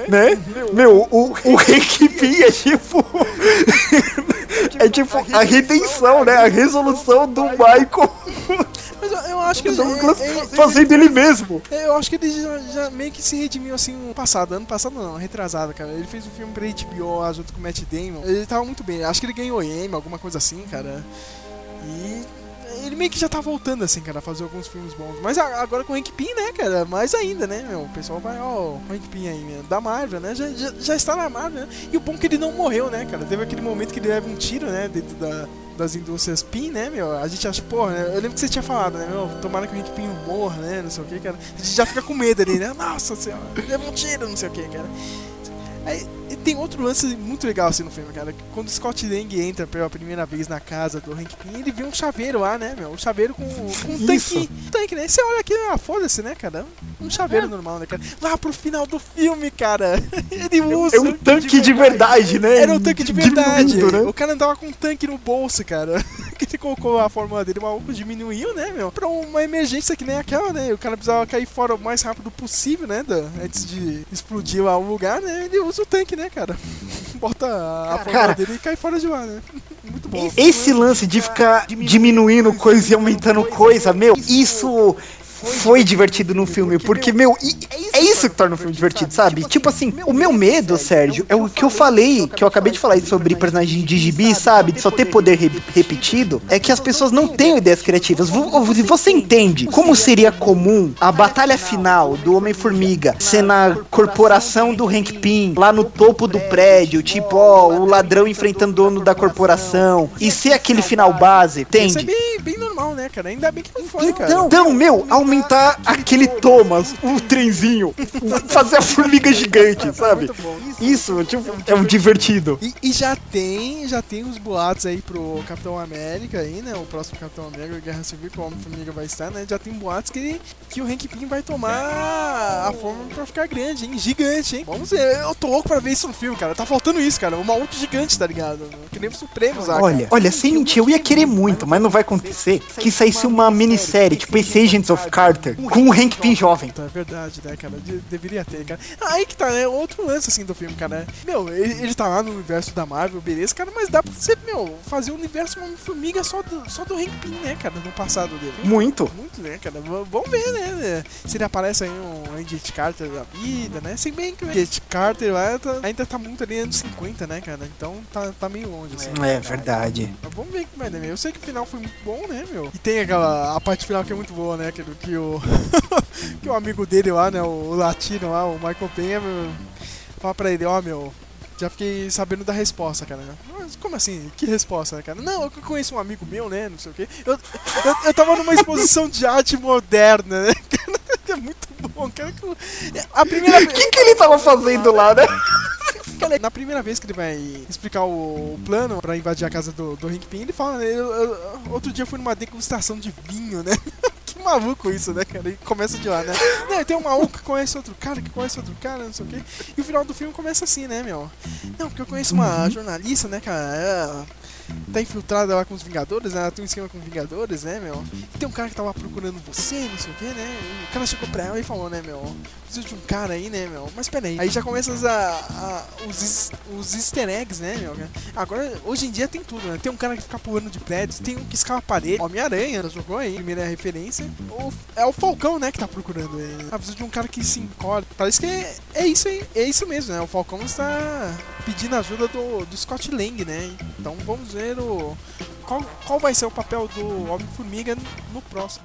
Né? Meu, o, o Hank Pym é tipo. é tipo a redenção, né? A resolução do Michael. Mas eu, eu acho que ele, ele, fazendo ele mesmo. Eu acho que ele já, já, meio que se redimiu assim no passado. Ano passado não, retrasado, cara. Ele fez um filme pra HBO junto com o Matt Damon. Ele tava muito bem. Acho que ele ganhou Emmy, alguma coisa assim, cara. E ele meio que já tá voltando, assim, cara, a fazer alguns filmes bons. Mas agora com o Hank Pym, né, cara, mais ainda, né, meu? O pessoal vai, ó, o Hank Pym aí, meu, da Marvel, né? Já, já, já está na Marvel, né? E o bom é que ele não morreu, né, cara? Teve aquele momento que ele leva um tiro, né, dentro da, das indústrias Pym, né, meu? A gente acha, porra, né? eu lembro que você tinha falado, né, meu? Tomara que o Hank Pym morra, né? Não sei o que, cara. A gente já fica com medo ali, né? Nossa senhora, leva um tiro, não sei o que, cara. Aí, tem outro lance muito legal assim no filme, cara. Quando o Scott Lang entra pela primeira vez na casa do Hank Pym, ele vê um chaveiro lá, né, meu? Um chaveiro com, com um tanque, um tanque, né? Você olha aqui, ah, foda-se, né, cara? Um chaveiro normal, né, cara? Lá pro final do filme, cara, ele usa. É um tanque de verdade, né? Era um tanque de verdade. Diminuindo, né? O cara andava com um tanque no bolso, cara. que ele colocou a fórmula dele, o maluco diminuiu, né, meu? Pra uma emergência que nem aquela, né? O cara precisava cair fora o mais rápido possível, né? da- antes de explodir lá o lugar, né? Ele usa o tanque, né, cara? Bota a, fórmula Cara, dele e cai fora de lá, né? Muito bom. Esse lance de ficar diminuindo coisa e aumentando coisa, meu, isso foi divertido no filme, porque, meu, i- é isso que torna o filme divertido, sabe? Tipo assim, o meu medo, Sérgio, é o que eu falei, que eu acabei de falar sobre personagem de gibi, sabe? De só ter poder re- repetido, é que as pessoas não têm ideias criativas. Vo- vo- Você entende como seria comum a batalha final do Homem-Formiga ser na corporação do Hank Pym, lá no topo do prédio, tipo, ó, o ladrão enfrentando o dono da corporação, e ser aquele final base, Isso é entende? bem, bem normal, né, cara? Ainda bem que não foi, cara. Então, então, meu, aumentar aquele Thomas, o trenzinho, fazer a formiga gigante, sabe? Isso, tipo, é um divertido. E, e já tem, já tem os boatos aí pro Capitão América aí, né? O próximo Capitão América, Guerra Civil, que o Homem-Formiga vai estar, né? Já tem boatos que, que o Hank Pym vai tomar a forma pra ficar grande, hein? Gigante, hein? Vamos ver, eu tô louco pra ver isso no filme, cara. Tá faltando isso, cara. Um maluco gigante, tá ligado? Que nem o Supremos lá, Olha, olha, sem mentir, eu ia querer muito, mas não vai acontecer. Que saísse uma minissérie, tipo esse Agents of Carter, com o Hank Pym jovem. É verdade, né, cara? De- deveria ter, cara. Aí que tá, né? Outro lance, assim, do filme, cara. Meu, ele, ele tá lá no universo da Marvel, beleza, cara, mas dá pra você, meu, fazer um universo Homem-Formiga só do, só do Hank Pym, né, cara, no passado dele. Muito. Muito, né, cara? Vamos ver, né? Se ele aparece aí um Agent Carter da vida, né? Se bem que o Agent Carter lá tá- ainda tá muito ali anos 50, né, cara? Então tá, tá meio longe, assim. É verdade. Mas vamos ver que vai meu. Eu sei que o final foi muito bom, né, meu? E tem aquela a parte final que é muito boa, né? Que, que o que o amigo dele lá, né, o latino lá, o Michael Penha, fala pra ele, ó, meu, já fiquei sabendo da resposta, cara. Mas como assim? Que resposta, né, cara? Não, eu conheço um amigo meu, né, não sei o quê. Eu, eu, eu tava numa exposição de arte moderna, né? É muito bom, cara. A primeira O que, que ele tava fazendo lá, né? Na primeira vez que ele vai explicar o plano pra invadir a casa do, do Hank Pym, ele fala, né? eu- eu- outro dia eu fui numa degustação de vinho, né? maluco isso, né, cara? E começa de lá, né? Não, tem um maluco que conhece outro cara, que conhece outro cara, não sei o quê. E o final do filme começa assim, né, meu? Não, porque eu conheço uma jornalista, né, cara? Ela tá infiltrada lá com os Vingadores, né? Ela tem um esquema com os Vingadores, né, meu? E tem um cara que tava procurando você, não sei o quê, né? O cara chegou pra ela e falou, né, meu? Preciso de um cara aí, né, meu? Mas peraí. Aí já começa a, a- os, os easter eggs, né, meu? Agora, hoje em dia tem tudo, né? Tem um cara que fica pulando de prédios, tem um que escala a parede. Homem-Aranha, jogou aí, primeira referência. O- é o Falcão, né, que tá procurando ele. Ah, precisa de um cara que se encolhe. Parece que é, é isso aí, é isso mesmo, né? O Falcão está pedindo ajuda do, do Scott Lang, né? Então vamos ver o. Qual, qual vai ser o papel do Homem-Formiga no próximo.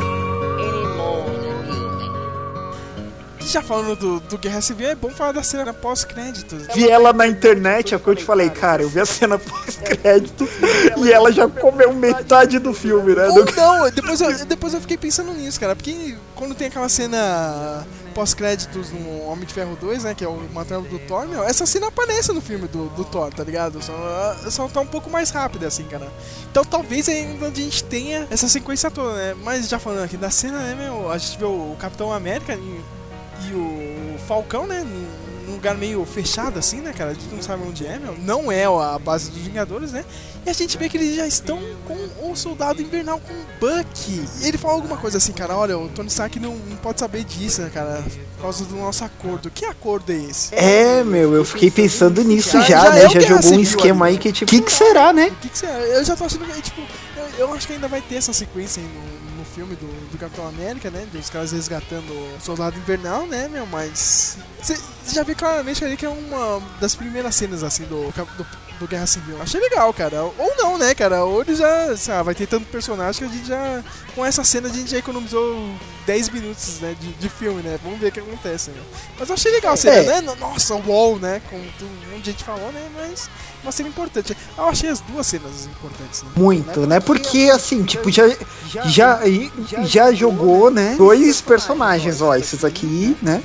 Já falando do, do Guerra Civil, é bom falar da cena pós-créditos. Vi ela na internet, é o que eu te falei, cara. Eu vi a cena pós-crédito e ela já comeu metade do filme, né? Ou não, depois eu, depois eu fiquei pensando nisso, cara. Porque quando tem aquela cena pós-créditos no Homem de Ferro 2, né? Que é o material do Thor, meu, essa cena aparece no filme do, do Thor, tá ligado? Só, só tá um pouco mais rápida, assim, cara. Então talvez ainda a gente tenha essa sequência toda, né? Mas já falando aqui da cena, né, meu? A gente vê o Capitão América e o Falcão, né? Num lugar meio fechado assim, né, cara? A gente não sabe onde é, meu. Não é a base dos Vingadores, né? E a gente vê que eles já estão com o Soldado Invernal, com o Bucky. E ele fala alguma coisa assim, cara, olha, o Tony Stark não, não pode saber disso, né, cara? Por causa do nosso acordo. Que acordo é esse? É, meu, eu fiquei pensando nisso Já- já, já né? é Já jogou um esquema ali, aí que tipo. O que, que será, né? O que, que você. Eu já tô achando que, tipo, eu, eu acho que ainda vai ter essa sequência aí no filme do, do Capitão América, né? Dos caras resgatando o Soldado Invernal, né, meu? Mas. Você já vê claramente ali que é uma das primeiras cenas, assim, do, do, do Guerra Civil. Achei legal, cara. Ou não, né, cara? Ou ele já. sei lá, vai ter tanto personagem que a gente já. Com essa cena a gente já economizou 10 minutos, né? De, de filme, né? Vamos ver o que acontece, né? Mas eu achei legal a cena, É. né? Nossa, o wall, né? Como tu- um monte de gente falou, né? Mas uma cena importante. Eu achei as duas cenas importantes, né? Muito, né? Porque assim, tipo, já, já, já jogou, né? Dois personagens, ó. Esses aqui, né?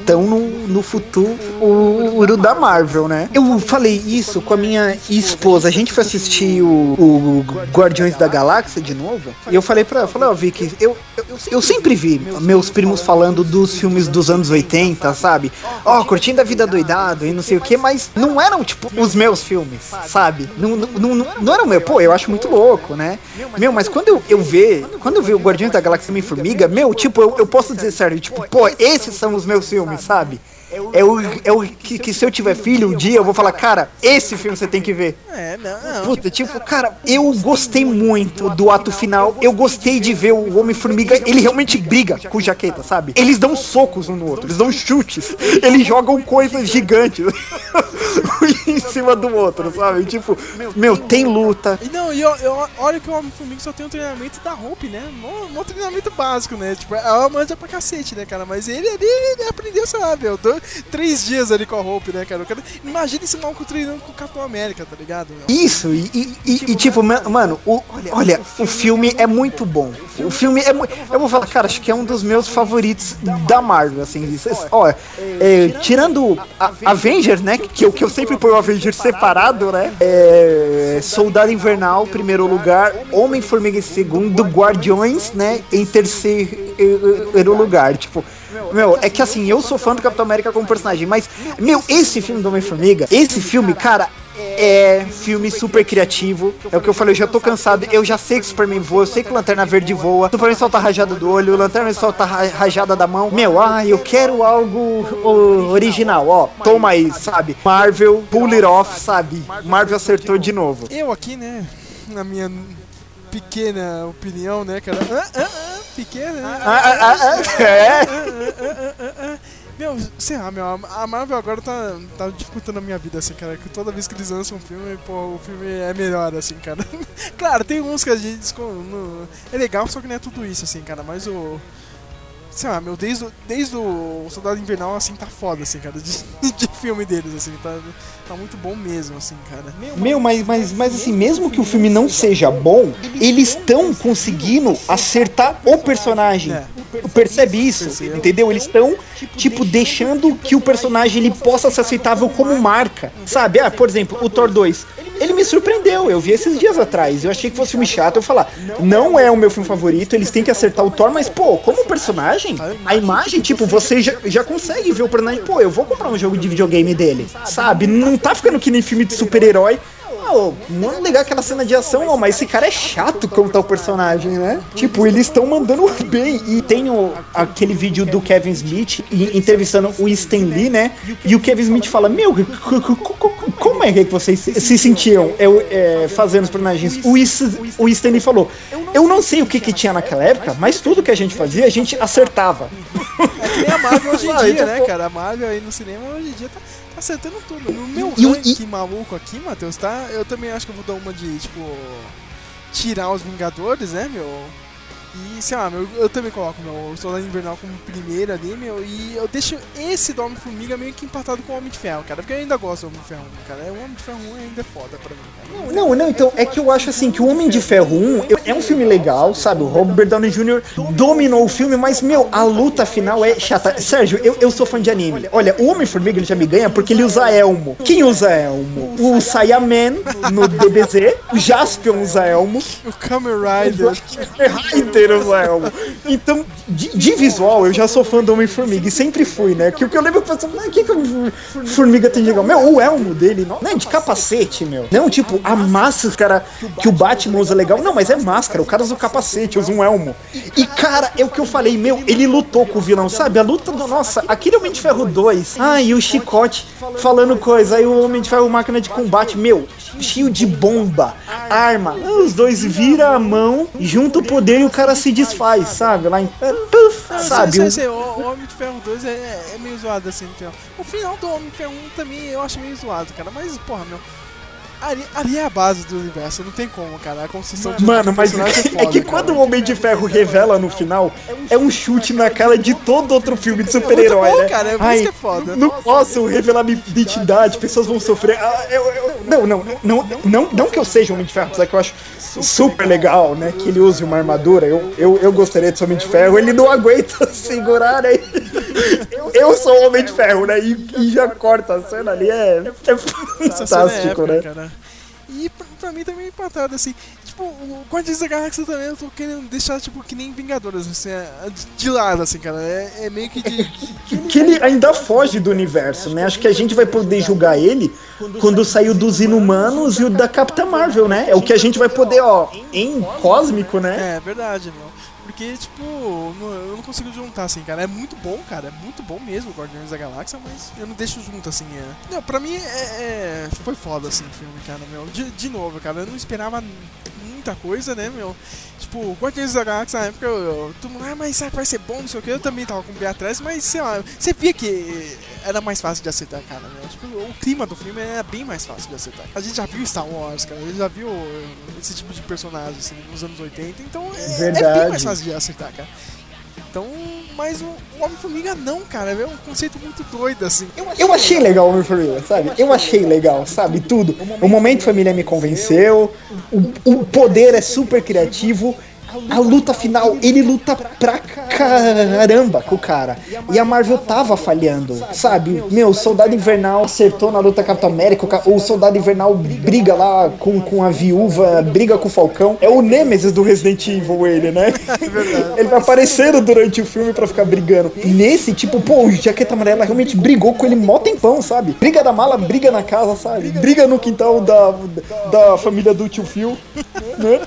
Estão no, no futuro da Marvel, né? Eu falei isso com a minha esposa. A gente foi assistir o, o Guardiões da Galáxia de novo. E eu falei pra ela, falei, ó, Vicky, eu, eu, eu sempre vi meus primos falando dos filmes dos anos 80, sabe? Ó, curtindo a vida doidado e não sei o que, mas não eram, tipo, os meus filmes, sabe? Não, não, não, não eram meu. Pô, eu acho muito louco, né? Meu, mas quando eu, eu ver, quando eu ver o Guardiões da Galáxia Homem-Formiga, meu, tipo, eu, eu posso dizer sério, tipo, pô, esses são os meus filmes, sabe? É o, é o que, que se eu tiver filho um dia, eu vou falar, cara, esse filme você tem que ver. É, não, não. Puta, tipo, cara, eu gostei muito do ato final. Eu gostei de ver o Homem-Formiga. Ele realmente briga com o jaqueta, sabe? Eles dão socos um no outro, eles dão chutes, eles jogam coisas gigantes em cima do outro, sabe? Tipo, meu, tem luta. E não, e eu, eu- olha que o Homem-Formiga só tem um treinamento da Hope, né? Um, um treinamento básico, né? Tipo, ela manja pra cacete, né, cara? Mas ele ali, ele aprendeu, sei lá, três dias ali com a Hope, né, cara? O cara imagina esse maluco treinando com o Capitão América, tá ligado? meu? Isso, e, e- e- e, tipo, ma- mano, o, olha, o filme é muito bom. O filme é muito. Eu vou falar, cara, acho que é um dos meus favoritos da Marvel, assim. isso- Ó, é, tirando a, Avenger, né? Que eu, que eu sempre ponho o Avenger separado, né? É, Soldado Invernal, primeiro lugar. Homem-Formiga em segundo. Guardiões, né? Em terceiro lugar. Tipo. Meu, é que assim, eu sou fã do Capitão América como personagem, mas, meu, esse filme do Homem-Formiga, esse filme, cara, é filme super criativo. É o que eu falei, eu já tô cansado. Eu já sei que Superman voa, eu sei que Lanterna Verde voa. O Superman solta rajada do olho, o Lanterna solta rajada da mão. Meu, ah, eu quero algo original, ó. Toma aí, sabe? Marvel, pull it off, sabe? Marvel acertou de novo. Eu aqui, né, na minha pequena opinião, né, cara? Ah, ah, ah, pequena? Ah, ah, ah, é. Meu, sei lá, meu, a Marvel agora tá, tá dificultando a minha vida, assim, cara. Que toda vez que eles lançam um filme, pô, o filme é melhor, assim, cara. claro, tem uns que a gente. É legal, só que não é tudo isso, assim, cara. Mas o. Sei lá, meu, desde, o- desde o Soldado Invernal, assim, tá foda, assim, cara. De, de filme deles, assim, tá, tá muito bom mesmo, assim, cara. Meu, mas, mas, mas assim, mesmo que o filme não seja bom, eles estão conseguindo acertar o personagem. É. Percebe isso? Percebo. Entendeu? Eles estão, tipo, deixando que o personagem ele possa ser aceitável como marca. Sabe? Ah, por exemplo, o Thor 2. Ele me surpreendeu, eu vi esses dias atrás. Eu achei que fosse um filme chato. Eu falar, não é o meu filme favorito, eles têm que acertar o Thor, mas, pô, como personagem, a imagem, tipo, você já, já consegue ver o personagem, pô, eu vou comprar um jogo de videogame dele. Sabe? Não tá ficando que nem filme de super-herói. Oh, muito legal aquela cena de ação, oh, mas esse cara é chato como tá o personagem, né? Tipo, eles estão mandando bem. E tem o, aquele vídeo do Kevin Smith entrevistando o Stan Lee, né? E o Kevin Smith fala: Meu, como é que vocês se se sentiam eu, é, fazendo os personagens? O, o Stan Lee falou: Eu não sei o que, que tinha naquela época, mas tudo que a gente fazia, a gente acertava. É que nem a Marvel hoje em dia, né, cara? A Marvel aí no cinema hoje em dia tá acertando tudo. No meu E ranking maluco aqui, Matheus, tá? Eu também acho que eu vou dar uma de, tipo, tirar os Vingadores, né, meu? E, sei lá, meu, eu também coloco meu Soldado Invernal como primeiro ali, meu, e eu deixo esse do Homem-Formiga meio que empatado com o Homem de Ferro, cara, porque eu ainda gosto do Homem de Ferro 1, cara. O Homem de Ferro 1 ainda é foda pra mim, cara. Não, não, então, é que eu acho assim que o Homem de Ferro 1 eu- é um filme legal, sabe? O Robert Downey Jr. dominou o filme, mas, meu, a luta final é chata. Sérgio, eu, eu sou fã de anime. Olha, o Homem-Formiga ele já me ganha porque ele usa elmo. Quem usa elmo? O Saiyaman no DBZ, o Jaspion usa elmo, O Kamen o Rider. Black Rider o Elmo. Então, de, de visual, eu já sou fã do Homem-Formiga e sempre fui, né? Que o que eu lembro pensando, mas o que, que o Formiga tem de legal? Meu, o Elmo dele, não, é de capacete, meu. Não, tipo, a máscara que o Batman usa legal. Não, mas é máscara, o cara usa o capacete, usa um elmo. E, cara, é o que eu falei, meu, ele lutou com o vilão, sabe? A luta do. Nossa, aquele Homem de Ferro 2. Ah, e o chicote falando coisa. Aí o Homem de Ferro, máquina de combate, meu, cheio de bomba, arma. Os dois viram a mão, junta o poder e o cara se desfaz, sabe? Lá em. Puf, Não, sabe? sei, sei, sei, o, o Homem de Ferro 2 é, é meio zoado assim no final. O final do Homem de Ferro 1 também eu acho meio zoado, cara. Mas, porra, meu. Ali, ali é a base do universo, não tem como, cara. A construção de Mano, de mas personagem é foda, que cara. quando o Homem de Ferro revela no final, é um chute na cara de todo outro filme de super-herói, né? cara, é por Ai, isso que é foda. Não posso revelar minha identidade, pessoas vão sofrer. Ah, eu- eu- não, não, não, não, não que eu seja Homem de Ferro, apesar que eu acho super legal, né? Que ele use uma armadura. Eu, eu, eu gostaria de ser Homem de Ferro, ele não aguenta segurar, né? Eu, eu sou o Homem de Ferro, né? E, e já corta a cena ali, é, é é fantástico, né? E pra, pra mim também é empatado, assim. Tipo, o Guardiões da Galáxia também eu tô querendo deixar, tipo, que nem Vingadores, assim, é- de, de lado, assim, cara. É, é meio que de. que ele ainda foge do universo, né? Acho que a gente vai poder julgar ele quando saiu dos Inumanos e o da Capitã Marvel, né? É o que a gente vai poder, ó, em cósmico, né? É, verdade, meu. Porque, tipo, eu não consigo juntar, assim, cara. É muito bom, cara. É muito bom mesmo Guardiões da Galáxia, mas eu não deixo junto, assim. É. Não, pra mim é, é- foi foda, assim, o filme, cara, meu. De, de novo, cara, eu não esperava muita coisa, né, meu? Tipo, Guardiões da Galáxia na época, eu, eu, todo mundo, ah, mas será que vai ser bom, não sei o que. Eu também tava com o pé atrás, mas sei lá, você via que era mais fácil de aceitar, cara, meu. Tipo, o clima do filme era bem mais fácil de aceitar. A gente já viu Star Wars, cara, a gente já viu esse tipo de personagem, assim, nos anos 80, então é, é bem mais fácil de aceitar, cara. Então, mas o, o Homem-Formiga não, cara, é um conceito muito doido, assim. Eu achei legal o Homem-Formiga, sabe? Eu achei legal, sabe? Tudo. O momento família me convenceu, o, o poder é super criativo. A luta final, ele luta pra caramba com o cara. E a Marvel tava falhando, sabe? Meu, o Soldado Invernal acertou na luta Capitão América, o Soldado Invernal briga lá com, com a viúva, briga com o Falcão. É o Nemesis do Resident Evil, ele, né? Ele vai aparecendo durante o filme pra ficar brigando. Nesse, tipo, pô, o Jaqueta Amarela realmente brigou com ele mó tempão, sabe? Briga da mala, briga na casa, sabe? Briga no quintal da, da família do tio Phil, né?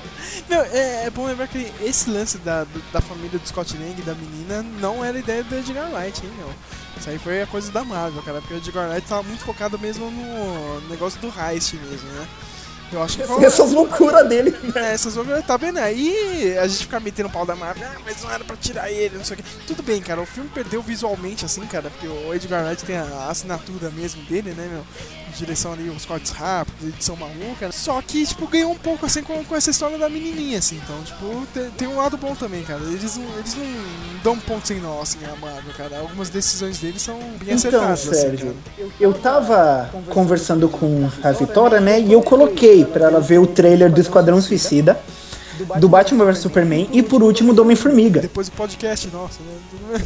É, é bom lembrar que esse lance da, da família do Scott Lang da menina não era ideia do Edgar Wright, hein, meu. Isso aí foi a coisa da Marvel, cara, porque o Edgar Wright tava muito focado mesmo no negócio do heist mesmo, né? Eu acho que foi... Essas loucuras dele. É, essas loucuras, tá vendo? Aí a gente fica metendo o pau da Marvel, ah, mas não era pra tirar ele, não sei o que. Tudo bem, cara, o filme perdeu visualmente, assim, cara, porque o Edgar Wright tem a assinatura mesmo dele, né, meu? Direção ali, os cortes rápidos, edição maluca. né? Só que, tipo, ganhou um pouco, assim, com, com essa história da menininha, assim. Então, tipo, tem, tem um lado bom também, cara. Eles não, eles não dão ponto sem nó, assim, a Marvel, cara. Algumas decisões deles são bem Então, acertadas, assim, Sérgio, cara. eu tava conversando com a Vitória, né? E eu coloquei pra ela ver o trailer do Esquadrão Suicida, do Batman vs Superman e por último do Homem-Formiga. Depois do podcast, nossa, né?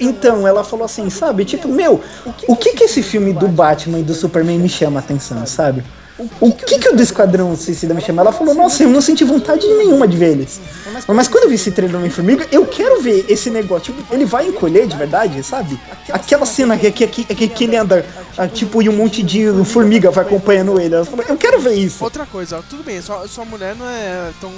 Então, ela falou assim, sabe? Tipo, meu, o que que esse filme do Batman e do Superman me chama a atenção, sabe? O que que o do Esquadrão Suicida me chama? Ela falou, nossa, eu não senti vontade nenhuma de ver eles. Mas quando eu vi esse trailer do Homem-Formiga, eu quero ver esse negócio. Tipo, ele vai encolher de verdade, sabe? Aquela cena que, que, que, que, ele anda, ah, tipo, e um monte de formiga vai acompanhando ele. Ela falou, eu quero ver isso. Outra coisa, tudo bem, sua, sua mulher não é tão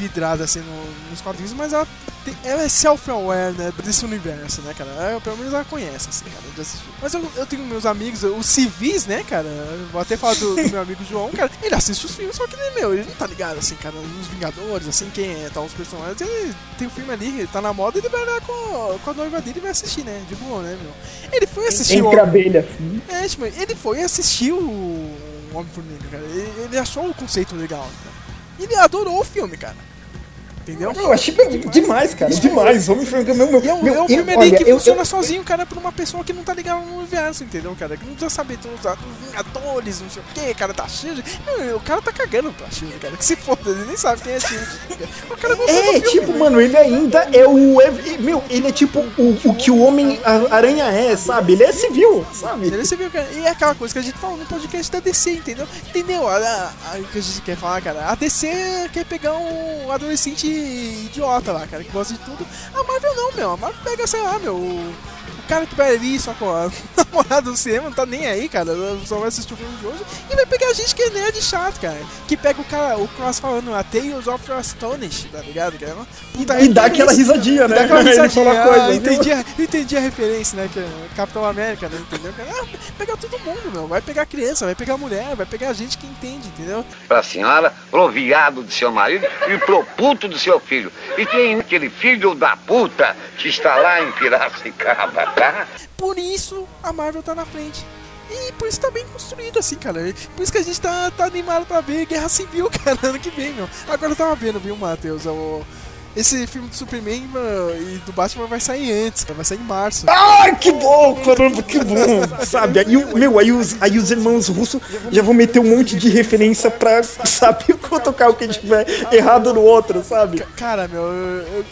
vidrada assim no- nos quadrinhos, mas ela, tem- ela é self-aware, né, desse universo, né, cara? Ela, pelo menos ela conhece, assim, cara, de assistir. Mas eu, eu tenho meus amigos, os civis, né, cara? Vou até falar do, do meu amigo João, cara. Ele assiste os filmes, só que, né, meu, ele não tá ligado, assim, cara, nos Vingadores, assim, quem é, tal, os personagens. Ele tem o filme ali, ele tá na moda, ele vai lá com, com a noiva dele e vai assistir, né, de boa, né, meu? Ele foi assistir Entre o... abelhas. É, tipo, ele foi assistir o Homem-Formiga, cara. Ele, ele achou o conceito legal, cara. Ele adorou o filme, cara. Entendeu? Eu achei demais, cara. Demais. Homem-Formiga, meu, meu, é meu, é um eu- filme ali que eu- funciona eu- sozinho, cara, pra uma pessoa que não tá ligada no universo, entendeu, cara? Que não precisa saber todos os Vingadores, não sei o que, cara da Shield. O cara tá cagando pra Shield, cara. Que se foda, ele nem sabe quem é Shield. O cara gostou É, filme, tipo, né? mano, ele ainda é o. é- meu, ele é tipo o, o que o Homem-Aranha é, sabe? Ele é civil, sabe? Entendeu? Você viu, cara? E é aquela coisa que a gente falou no podcast da DC, entendeu? Entendeu? A, a- a- o que a gente quer falar, cara? A DC quer pegar um adolescente idiota lá, cara, que gosta de tudo. A Marvel não, meu. A Marvel pega, sei lá, meu. O, o cara que vai ali só com a namorada no cinema, não tá nem aí, cara. Só vai assistir o filme de hoje. E vai pegar gente que é nerd chato, cara. Que pega o cara, o Cross falando a Tales of Astonish, tá ligado? Que é uma puta E dá aquela risadinha, né? Dá aquela Ele risadinha. fala coisa, ah, entendi, a, entendi a referência, né? Que é Capitão América, né? Entendeu? Ah, pegar todo mundo, meu. Vai pegar criança, vai pegar mulher, vai pegar gente que entende, entendeu? Pra senhora, pro viado do seu marido e pro puto do seu filho. E tem aquele filho da puta que está lá em Piracicaba, tá? Por isso a Marvel tá na frente. E por isso tá bem construído, assim, cara. Por isso que a gente tá, tá animado pra ver Guerra Civil, cara, ano que vem, meu. Agora eu tava vendo, viu, Matheus? O... Esse filme do Superman mano, e do Batman vai sair antes. Vai sair em março. Ai, que bom, caramba, que bom, sabe? Aí, meu, aí os, aí os irmãos russos já vão meter um monte de referência pra, sabe, colocar o que tiver errado no outro, sabe? Cara, meu, eu, eu, eu,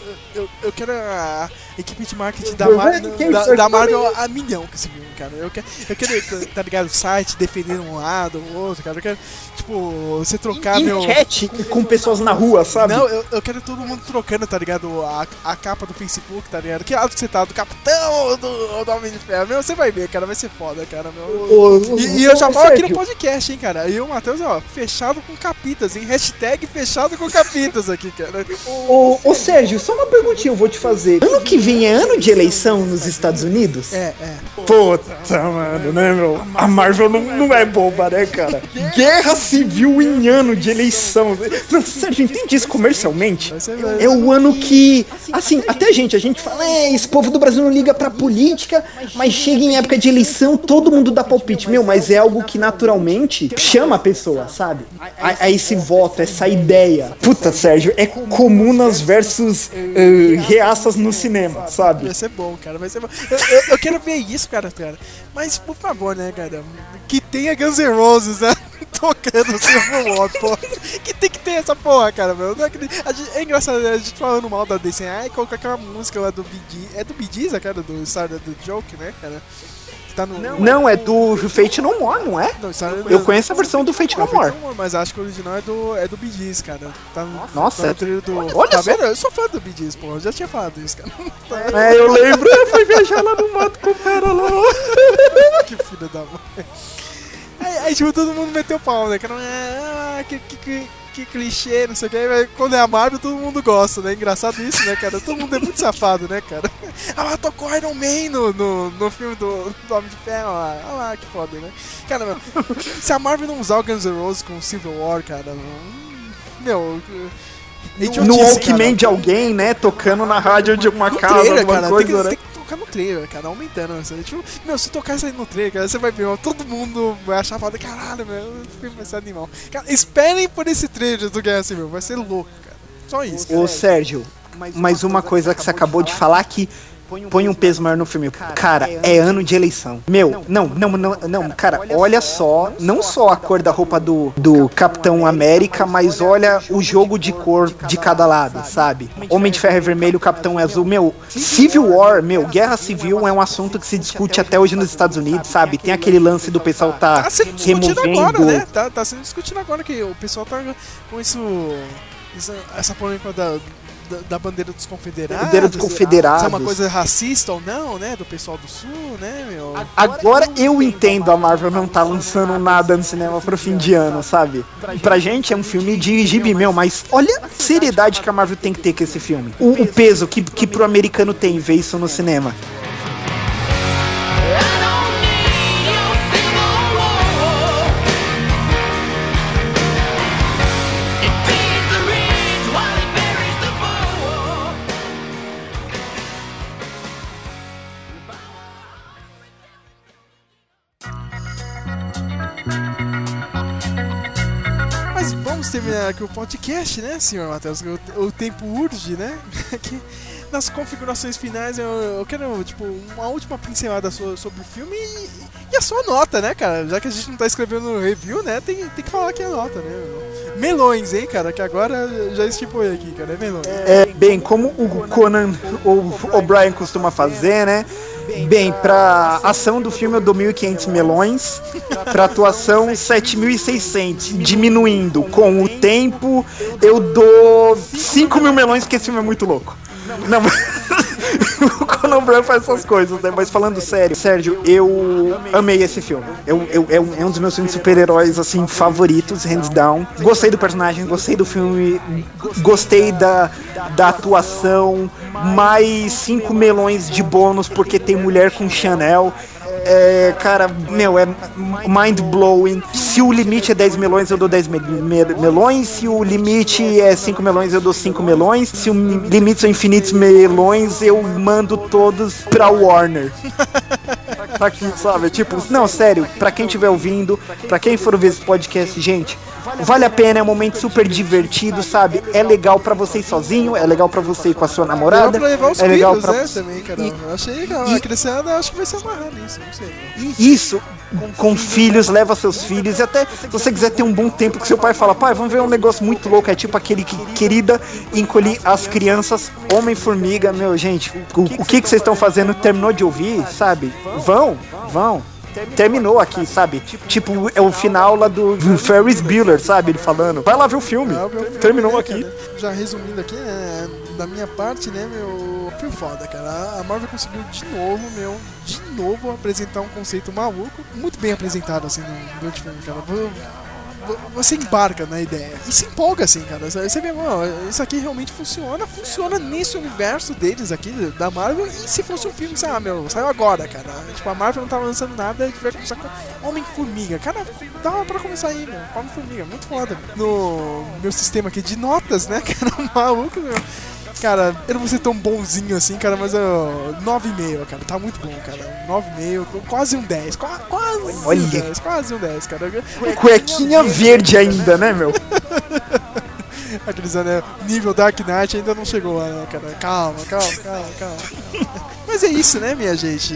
eu quero a equipe de marketing da, Eu Mar da, da Marvel a milhão com esse filme, cara. Eu quero, eu quero, tá ligado, o site defender um lado, o outro, cara. Eu quero, tipo, você trocar meu... Enquete com, com pessoas na rua, sabe? Não, eu, eu quero todo mundo trocando, tá ligado? A, a capa do Facebook, tá ligado? Que lado que você tá? Do Capitão ou do, do Homem de Ferro? Meu, você vai ver, cara, vai ser foda, cara. Meu. Ô, ô, E, e eu já falo aqui no podcast, hein, cara. E o Matheus, ó, fechado com capitas, hein? Hashtag fechado com capitas aqui, cara. Ô, ô Sérgio, só uma perguntinha eu vou te fazer. Ano que vem é ano de eleição nos Estados Unidos? É, é. Puta, mano, né, meu? A Marvel não, não é boba, né, cara? Guerra civil em ano de eleição. Não, Sérgio, entende isso comercialmente? É o ano que, assim, até a gente, a gente fala, é, esse povo do Brasil não liga pra política, mas chega em época de eleição, todo mundo dá palpite. Meu, mas é algo que naturalmente chama a pessoa, sabe? A, a esse voto, essa ideia. Puta, Sérgio, é comunas versus eh, reaças no cinema, sabe? Vai ser bom, cara, vai ser bom. Eu, eu- eu quero ver isso, cara, cara. Mas, por favor, né, cara? Que tenha Guns N' Roses, né? Tocando Civil War, pô. Que tem que ter essa porra, cara, meu. É, é engraçado, né, a gente falando mal da DC. Ai, colocar aquela música lá do BG. É do a cara do Star do Joke, né, cara? Tá no. Não, é do Fate No More, não é? Não, Eu conheço a versão do Fate Não, No More. não, mas acho que o original é do, é do Bee Gees, cara. Tá no, Nossa, tá no é- do. Olha tá só. vendo? Eu sou fã do Bee Gees, pô. Eu já tinha falado isso, cara. É, eu lembro, eu fui viajar lá no mato com o cara lá. que filho da mãe. Aí, aí, tipo, todo mundo meteu pau, né? Que, não é, ah, que, que, que, que clichê, não sei o que. Aí, quando é a Marvel, todo mundo gosta, né? Engraçado isso, né, cara? Todo mundo é muito safado, né, cara? Ah lá, tocou Iron Man no, no, no filme do, do Homem de Ferro, olha lá. Olha lá, que foda, né? Cara, meu, se a Marvel não usar o Guns N' Roses com o Civil War, cara, hum, meu... No idiotice, Walkman de alguém, né? Tocando na rádio de uma No casa, trailer, alguma cara, tem coisa, que, né? tem que tocar no trailer, cara, aumentando. Assim, tipo, meu, se tocar isso aí no trailer, cara, você vai ver, ó, todo mundo vai achar foda, caralho, meu, o filme vai ser animal. Cara, esperem por esse trailer do Guerra Civil, vai ser louco, cara. Só isso. Ô Sérgio, mas uma coisa que você acabou de falar que põe um peso maior no filme. Cara, é ano de eleição. Meu, não, não, não, não, cara, olha só, não só a cor da roupa do, do Capitão América, mas olha o jogo de cor de cada lado, sabe? Homem de Ferro é vermelho, Capitão é azul. Meu, Civil War, meu, Guerra Civil é um assunto que se discute até hoje nos Estados Unidos, sabe? Tem aquele lance do pessoal tá Tá sendo discutido agora, né? Tá, tá sendo discutido agora que o pessoal tá com isso. Essa, essa polêmica da, da, bandeira dos confederados. Bandeira dos confederados. Se é uma coisa racista ou não, né? Do pessoal do sul, né, meu? Agora eu entendo a Marvel não tá lançando nada no cinema pro fim de ano, sabe? Pra gente é um filme de gibi meu, mas olha a seriedade que a Marvel tem que ter com esse filme. O, o peso que, que pro americano tem ver isso no cinema. Terminar aqui o podcast, né, senhor Matheus? O, o tempo urge, né? Aqui, nas configurações finais, eu, eu quero, tipo, uma última pincelada so- sobre o filme e, e a sua nota, né, cara? Já que a gente não tá escrevendo review, né, tem, tem que falar aqui a nota, né? Melões, hein, cara? Que agora já estipulei aqui, cara. É melões. É, bem, como o Conan o O'Brien costuma fazer, né? Bem, pra ação do filme eu dou 1.500 melões, pra atuação 7.600, diminuindo. Com o tempo eu dou 5 mil melões porque esse filme é muito louco. Não, o Conan O'Brien faz essas coisas, né? Mas falando sério, Sérgio, eu amei esse filme. Eu, eu, é, um, é um dos meus filmes super-heróis, assim, favoritos, hands down. Gostei do personagem, gostei do filme, gostei da, da atuação, mais 5 melões de bônus porque tem mulher com Chanel. É, cara, meu, é mind blowing. Se o limite é 10 melões, eu dou 10 me me melões. Se o limite é 5 melões, eu dou 5 melões. Se o limite são infinitos melões, eu mando todos pra Warner. pra quem sabe, tipo, não, sério, pra quem estiver ouvindo, pra quem for ver esse podcast, gente, vale a pena, é um momento super divertido, sabe? É legal pra você ir sozinho, é legal pra você ir com a sua namorada, Legal pra levar os é legal filhos, pra né, também, cara. Eu achei legal. A criançada acho que vai se amarrar nisso, não sei. Isso, com filhos, leva seus filhos. E até se você quiser ter um bom tempo com seu pai, fala, pai, vamos ver um negócio muito louco. É tipo aquele que, querida, encolhi as crianças, Homem-Formiga. Meu, gente, o, o que, que vocês estão fazendo? Terminou de ouvir, sabe? Vão, vão. Terminou aqui, sabe? Tipo, é o final lá do Ferris Bueller, sabe? Ele falando, vai lá ver o filme. Terminou aqui. Já resumindo aqui, né, da minha parte, né, meu. Foi foda, cara. A Marvel conseguiu de novo, meu, de novo apresentar um conceito maluco, muito bem apresentado, assim, no- durante o filme, cara. Você embarca na ideia e se empolga, assim, cara. Você vê, mano, isso aqui realmente funciona, funciona nesse universo deles aqui, da Marvel. E se fosse um filme, sei lá, meu, saiu agora, cara. Tipo, a Marvel não tava lançando nada, a gente vai começar com Homem-Formiga. Cara, dá pra começar aí, meu. Homem-Formiga, muito foda. No meu sistema aqui de notas, né, cara, maluco, meu. Cara, eu não vou ser tão bonzinho assim, cara, mas eu. 9,5, cara, tá muito bom, cara. 9,5, quase um 10. qua- Quase um Olha. 10, quase um 10, cara. Cuequinha verde ainda, né, meu? Aqueles né, nível Dark Knight ainda não chegou lá, né, cara? Calma, calma, calma, calma. Mas é isso, né, minha gente?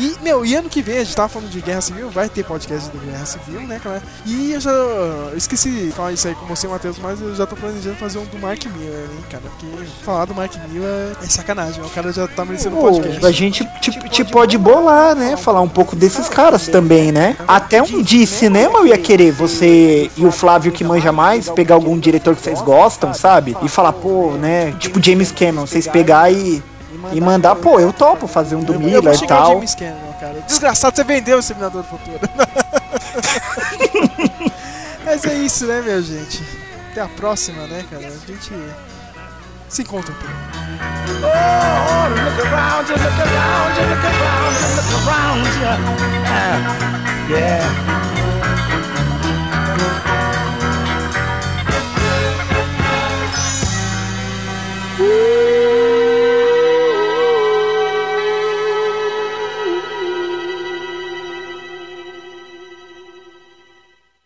E, meu, e ano que vem, a gente tava falando de Guerra Civil, vai ter podcast de Guerra Civil, né, cara? E eu já eu esqueci de falar isso aí com você, Matheus, mas eu já tô planejando fazer um do Mark Miller, hein, cara? Porque falar do Mark Miller é sacanagem, o cara já tá merecendo Pô, podcast. a gente te, te pode bolar, né? Falar um pouco desses caras também, né? Até um de cinema eu ia querer você e o Flávio que manja mais, pegar algum diretor que vocês gostam, sabe? E falar, pô, né? Tipo James Cameron, vocês pegar e, mandar, e mandar pô, eu topo fazer um do eu, Miller e tal. James Cameron, cara. Desgraçado, você vendeu o Seminador do Futuro. Mas é isso, né, minha gente? Até a próxima, né, cara? A gente se encontra um por aí.